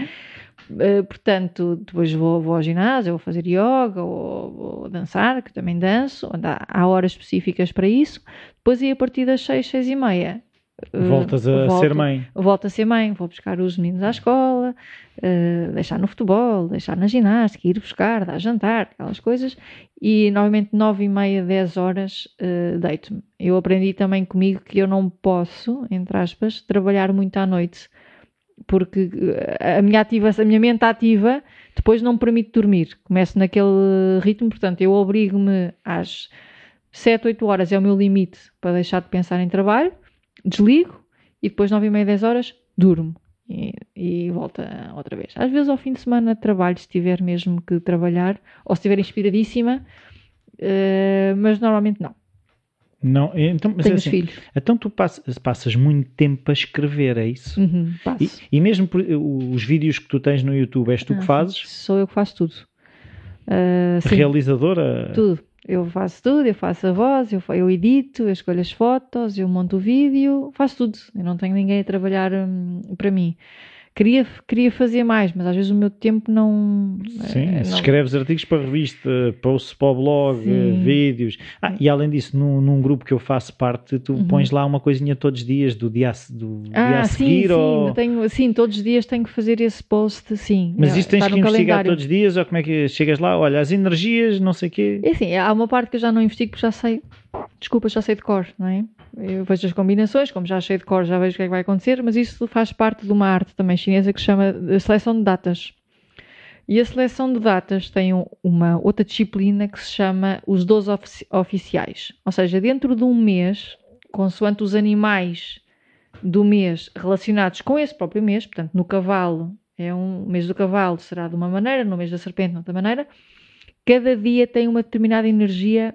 Uh, portanto, depois vou, vou ao ginásio, vou fazer yoga, ou vou dançar, que também danço, há, há horas específicas para isso. Depois, aí, a partir das seis, seis e meia, Voltas a volto- ser mãe. Volto a ser mãe, vou buscar os meninos à escola, uh, deixar no futebol, deixar na ginástica, ir buscar, dar jantar, aquelas coisas. E novamente, nove e meia, dez horas, uh, deito-me. Eu aprendi também comigo que eu não posso, entre aspas, trabalhar muito à noite, porque a minha, ativa, a minha mente ativa depois não me permite dormir. Começo naquele ritmo, portanto, eu obrigo-me às 7, 8 horas é o meu limite para deixar de pensar em trabalho, desligo e depois 9 e meia, 10 horas durmo e, e volta outra vez. Às vezes ao fim de semana trabalho se tiver mesmo que trabalhar ou se estiver inspiradíssima, eh, mas normalmente não. Não, então, mas Tenho é assim, filhos. então tu passas, passas muito tempo a escrever, é isso? Uhum, E, passo. e mesmo por- os vídeos que tu tens no YouTube, és tu Ah, que fazes? Sou eu que faço tudo. Sim. Realizadora? Tudo. Eu faço tudo, eu faço a voz, eu, eu edito, eu escolho as fotos, eu monto o vídeo, faço tudo. Eu não tenho ninguém a trabalhar hum, para mim. Queria, queria fazer mais, mas às vezes o meu tempo não. Sim, eh, se não- escreves artigos para revista, posts para o blog, Sim. vídeos. Ah, e além disso, num, num grupo que eu faço parte, tu Uhum. pões lá uma coisinha todos os dias, do dia a, do dia Ah, a sim, seguir. sim, ou... tenho, sim, todos os dias tenho que fazer esse post, sim. Mas É, isso tens está que investigar calendário. todos os dias, ou como é que chegas lá? Olha, as energias, não sei o quê. É assim, há uma parte que eu já não investigo porque já sei, desculpa, já sei de cor, não é? Eu vejo as combinações, como já sei de cor, já vejo o que é que vai acontecer, mas isso faz parte de uma arte também chinesa que se chama seleção de datas. E a seleção de datas tem um- uma outra disciplina que se chama os 12 ofici- oficiais. Ou seja, dentro de um mês, consoante os animais do mês relacionados com esse próprio mês, portanto, no cavalo, é um mês do cavalo será de uma maneira, no mês da serpente de outra maneira, cada dia tem uma determinada energia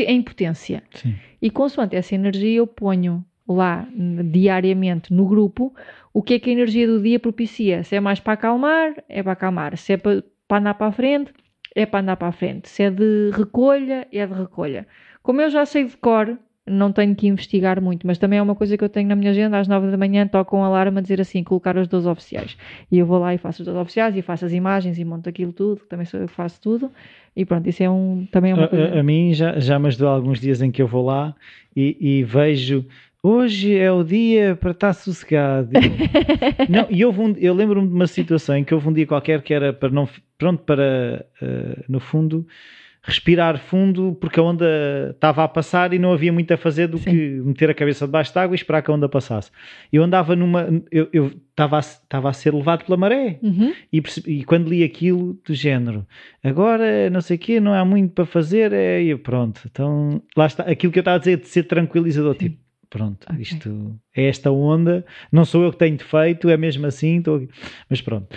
em potência. Sim. E consoante essa energia, eu ponho lá diariamente no grupo o que é que a energia do dia propicia. Se é mais para acalmar, é para acalmar. Se é para, para andar para a frente, é para andar para a frente. Se é de recolha, é de recolha. Como eu já sei de cor, não tenho que investigar muito, mas também é uma coisa que eu tenho na minha agenda. Às 9 da manhã toca um alarme a dizer assim: colocar os 12 oficiais. E eu vou lá e faço os 12 oficiais e faço as imagens e monto aquilo tudo. Também sou eu que faço tudo. E pronto, isso é um, também é uma A, coisa. a- a mim já, já me ajudou alguns dias em que eu vou lá e, e vejo. Hoje é o dia para estar sossegado. não, e houve um, eu lembro-me de uma situação em que houve um dia qualquer que era para não, pronto, para eh, no fundo respirar fundo porque a onda estava a passar e não havia muito a fazer do Sim. que meter a cabeça debaixo de água e esperar que a onda passasse. Eu andava numa, eu estava a, estava a ser levado pela maré Uhum. e, percebi- e quando li aquilo do género, agora não sei o quê, não há muito para fazer, é e pronto. Então lá está, aquilo que eu estava a dizer de ser tranquilizador, Sim. tipo, pronto, Ok. isto é esta onda, não sou eu que tenho defeito, é mesmo assim, mas pronto.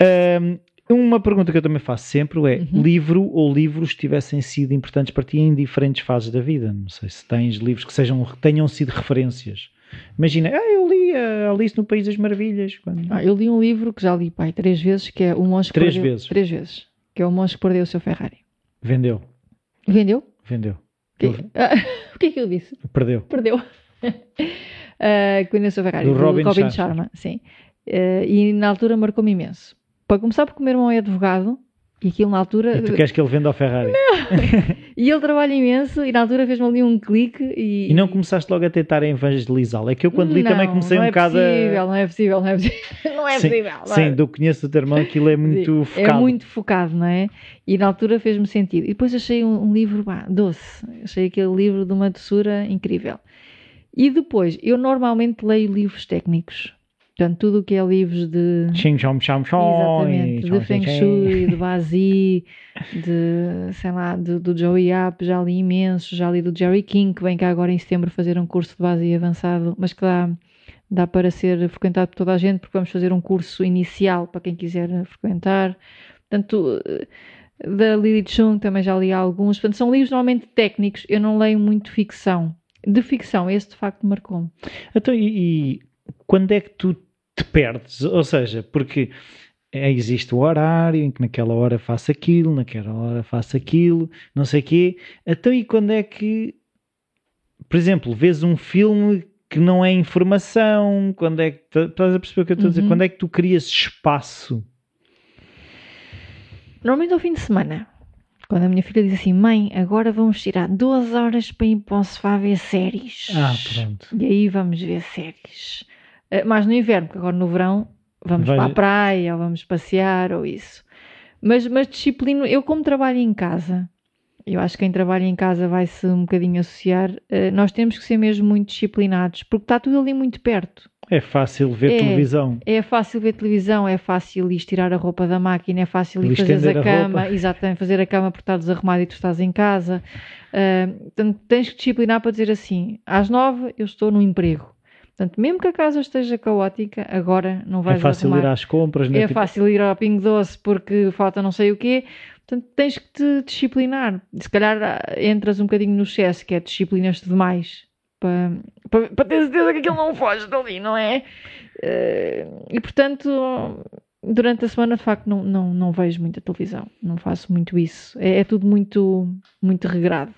Ahm, uma pergunta que eu também faço sempre é: Uhum. livro ou livros tivessem sido importantes para ti em diferentes fases da vida? Não sei se tens livros que sejam, que tenham sido referências. Imagina, ah, eu li a Alice no País das Maravilhas. quando- Ah, eu li um livro que já li, pai, três vezes, que é O Monge que Três Perdeu... vezes? Três vezes. Que é O Monge que Perdeu o Seu Ferrari. Vendeu, Vendeu? vendeu. O que, Ah, o que é que eu disse? Perdeu. Perdeu. uh, que vendeu o seu Ferrari. Do Do, Robin Robin, Sharma. Sharma. Sim. Uh, e na altura marcou-me imenso. Para começar, porque o meu irmão é advogado e aquilo na altura. E tu queres que ele venda ao Ferrari? E ele trabalha imenso e na altura fez-me ali um clique e. E não começaste logo a tentar evangelizá-lo? É que eu quando li também Não, comecei não um é bocado possível, a... Não é possível, não é possível. Não é sim, possível. sim, do que conheço do teu irmão, aquilo é muito Sim, focado. É muito focado, não é? E na altura fez-me sentido. E depois achei um, um livro pá, doce. Achei aquele livro de uma doçura incrível. E depois, eu normalmente leio livros técnicos. Portanto, tudo o que é livros de. Xing, chom, chom, chom, Exatamente, de Feng Shui, de Bazi, de, sei lá, do, do Joey Yap, já li imenso, já li do Jerry King, que vem cá agora em setembro fazer um curso de Bazi avançado, mas que dá, dá para ser frequentado por toda a gente, porque vamos fazer um curso inicial para quem quiser frequentar. Portanto, da Lily Chung também já li alguns. Portanto, são livros normalmente técnicos, eu não leio muito ficção. De ficção, esse de facto marcou-me. Então, e, e quando é que tu te perdes? Ou seja, porque é, existe o horário em que naquela hora faço aquilo, naquela hora faço aquilo, não sei o quê. Então, e quando é que, por exemplo, vês um filme que não é informação? Quando é que. Estás a perceber o que eu estou a dizer? Uhum. Quando é que tu crias espaço? Normalmente ao fim de semana. Quando a minha filha diz assim, mãe, agora vamos tirar duas horas para ir para o sofá ver séries. Ah, pronto. E aí vamos ver séries. Eh, Mas no inverno, porque agora no verão vamos Vais- para a praia ou vamos passear ou isso. Mas, mas disciplino, eu como trabalho em casa, eu acho que quem trabalha em casa vai-se um bocadinho associar, eh, nós temos que ser mesmo muito disciplinados, porque está tudo ali muito perto. É fácil ver É. televisão. É fácil ver televisão, é fácil ir tirar a roupa da máquina, é fácil ir fazer a a cama, roupa. exatamente, fazer a cama porque está desarrumado e tu estás em casa. Ah, portanto, tens que disciplinar para dizer assim: às nove eu estou no emprego. Portanto, mesmo que a casa esteja caótica, agora não É vais fácil arrumar. ir às compras. né? É Tipo, fácil ir ao Pingo Doce porque falta não sei o quê. Portanto, tens que te disciplinar. Se calhar ah, entras um bocadinho no excesso, que é disciplinas-te demais. Para, para, para ter certeza que aquilo não foge dali, não é? Eh, e portanto, durante a semana, de facto, não, não, não vejo muita televisão. Não faço muito isso. É, é tudo muito, muito regrado.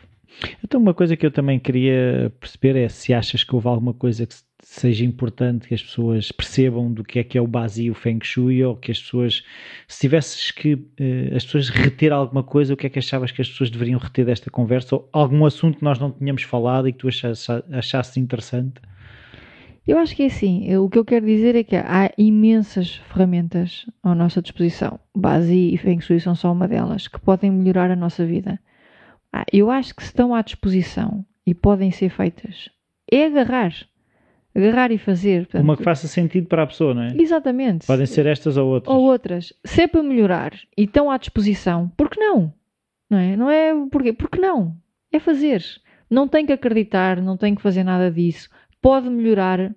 Então, uma coisa que eu também queria perceber é se achas que houve alguma coisa que se- seja importante que as pessoas percebam do que é que é o base e o Feng Shui, ou que as pessoas, se tivesses que eh, as pessoas reter alguma coisa, o que é que achavas que as pessoas deveriam reter desta conversa, ou algum assunto que nós não tínhamos falado e que tu achasses, achasses interessante? Eu acho que é assim. eu- O que eu quero dizer é que há imensas ferramentas à nossa disposição. Base e Feng Shui são só uma delas, que podem melhorar a nossa vida. Ah, eu acho que estão à disposição e podem ser feitas, é agarrar. Agarrar e fazer. Portanto, Uma que faça sentido para a pessoa, não é? Exatamente. Podem ser estas ou outras. Ou outras. Se é para melhorar e estão à disposição, por que não? Não é? Não é porquê? Porque não? É fazer. Não tem que acreditar, não tem que fazer nada disso. Pode melhorar.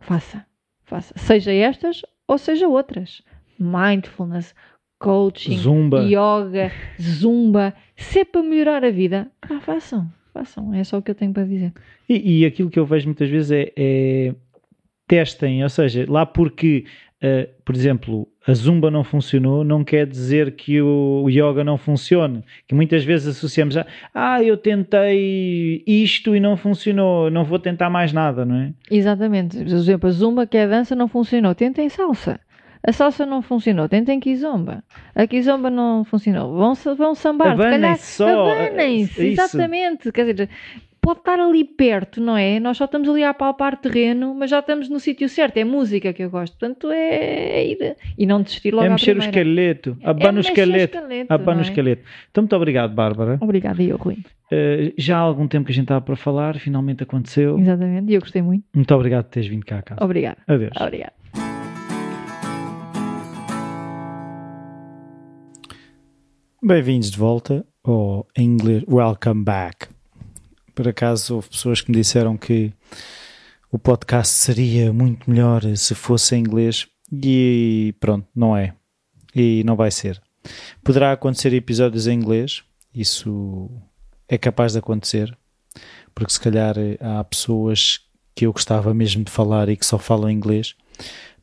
Faça. Faça. Seja estas ou seja outras. Mindfulness, coaching, Zumba. yoga, zumba. Se é para melhorar a vida, pá, façam. Façam. É só o que eu tenho para dizer. E, e aquilo que eu vejo muitas vezes é, é testem, ou seja, lá porque, eh, por exemplo, a zumba não funcionou, não quer dizer que o, o yoga não funcione. Que muitas vezes associamos a ah, eu tentei isto e não funcionou, não vou tentar mais nada, não é? Exatamente. Por exemplo, a zumba, que é a dança, não funcionou. Tentem salsa. A salsa não funcionou. Tentem kizomba. A kizomba não funcionou. Vão, vão sambar. Abanem-se só. abanem-se. É isso. Exatamente. Quer dizer, pode estar ali perto, não é? Nós só estamos ali a palpar terreno, mas já estamos no sítio certo. É música que eu gosto. Portanto, é, é ir. E não desistir logo é mexer o esqueleto, É abana o mexer esqueleto. esqueleto, Abana o é? esqueleto. Então, muito obrigado, Bárbara. Obrigada, e eu, Rui. Eh, já há algum tempo que a gente estava para falar, finalmente aconteceu. Exatamente. E eu gostei muito. Muito obrigado por teres vindo cá a casa. Obrigada. Adeus. Obrigada. Bem-vindos de volta ao em inglês Welcome Back. Por acaso houve pessoas que me disseram que o podcast seria muito melhor se fosse em inglês e pronto, não é. E não vai ser. Poderá acontecer episódios em inglês, isso é capaz de acontecer, porque se calhar eh, há pessoas que eu gostava mesmo de falar e que só falam inglês,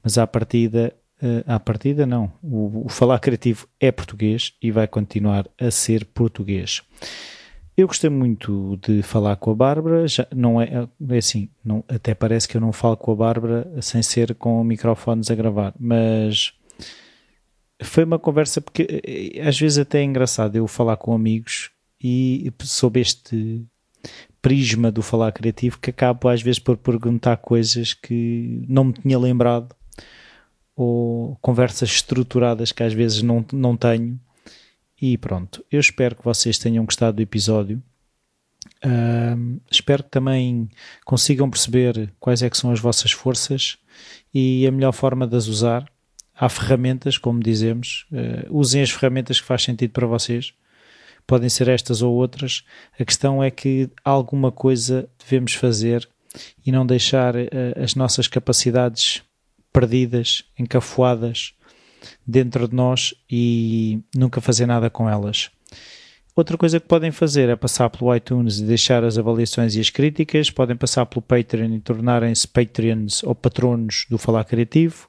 mas à partida Uh, à partida, não. O, o, falar criativo é português e vai continuar a ser português. Eu gostei muito de falar com a Bárbara. Já não é, é assim, não, até parece que eu não falo com a Bárbara sem ser com microfones a gravar, mas foi uma conversa porque eh, às vezes até é engraçado eu falar com amigos e sob este prisma do falar criativo que acabo às vezes por perguntar coisas que não me tinha lembrado ou conversas estruturadas que às vezes não, não tenho. E pronto, eu espero que vocês tenham gostado do episódio. Uh, espero que também consigam perceber quais é que são as vossas forças e a melhor forma de as usar. Há ferramentas, como dizemos, uh, usem as ferramentas que faz sentido para vocês. Podem ser estas ou outras. A questão é que alguma coisa devemos fazer e não deixar uh, as nossas capacidades perdidas, encafuadas dentro de nós e nunca fazer nada com elas. Outra coisa que podem fazer é passar pelo iTunes e deixar as avaliações e as críticas. Podem passar pelo Patreon e tornarem-se Patreons ou patronos do Falar Criativo.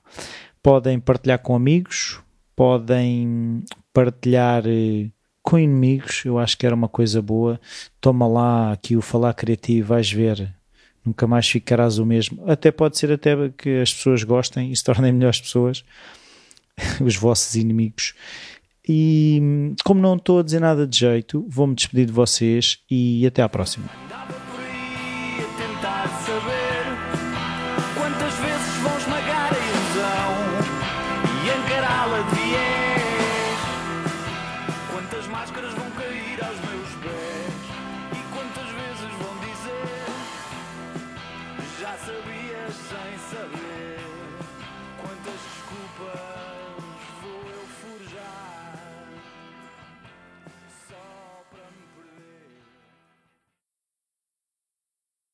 Podem partilhar com amigos. Podem partilhar eh, com inimigos. Eu acho que era uma coisa boa. Toma lá aqui o Falar Criativo, vais ver nunca mais ficarás o mesmo. Até pode ser até que as pessoas gostem e se tornem melhores pessoas, os vossos inimigos. E hum, como não estou a dizer nada de jeito, vou-me despedir de vocês e até à próxima.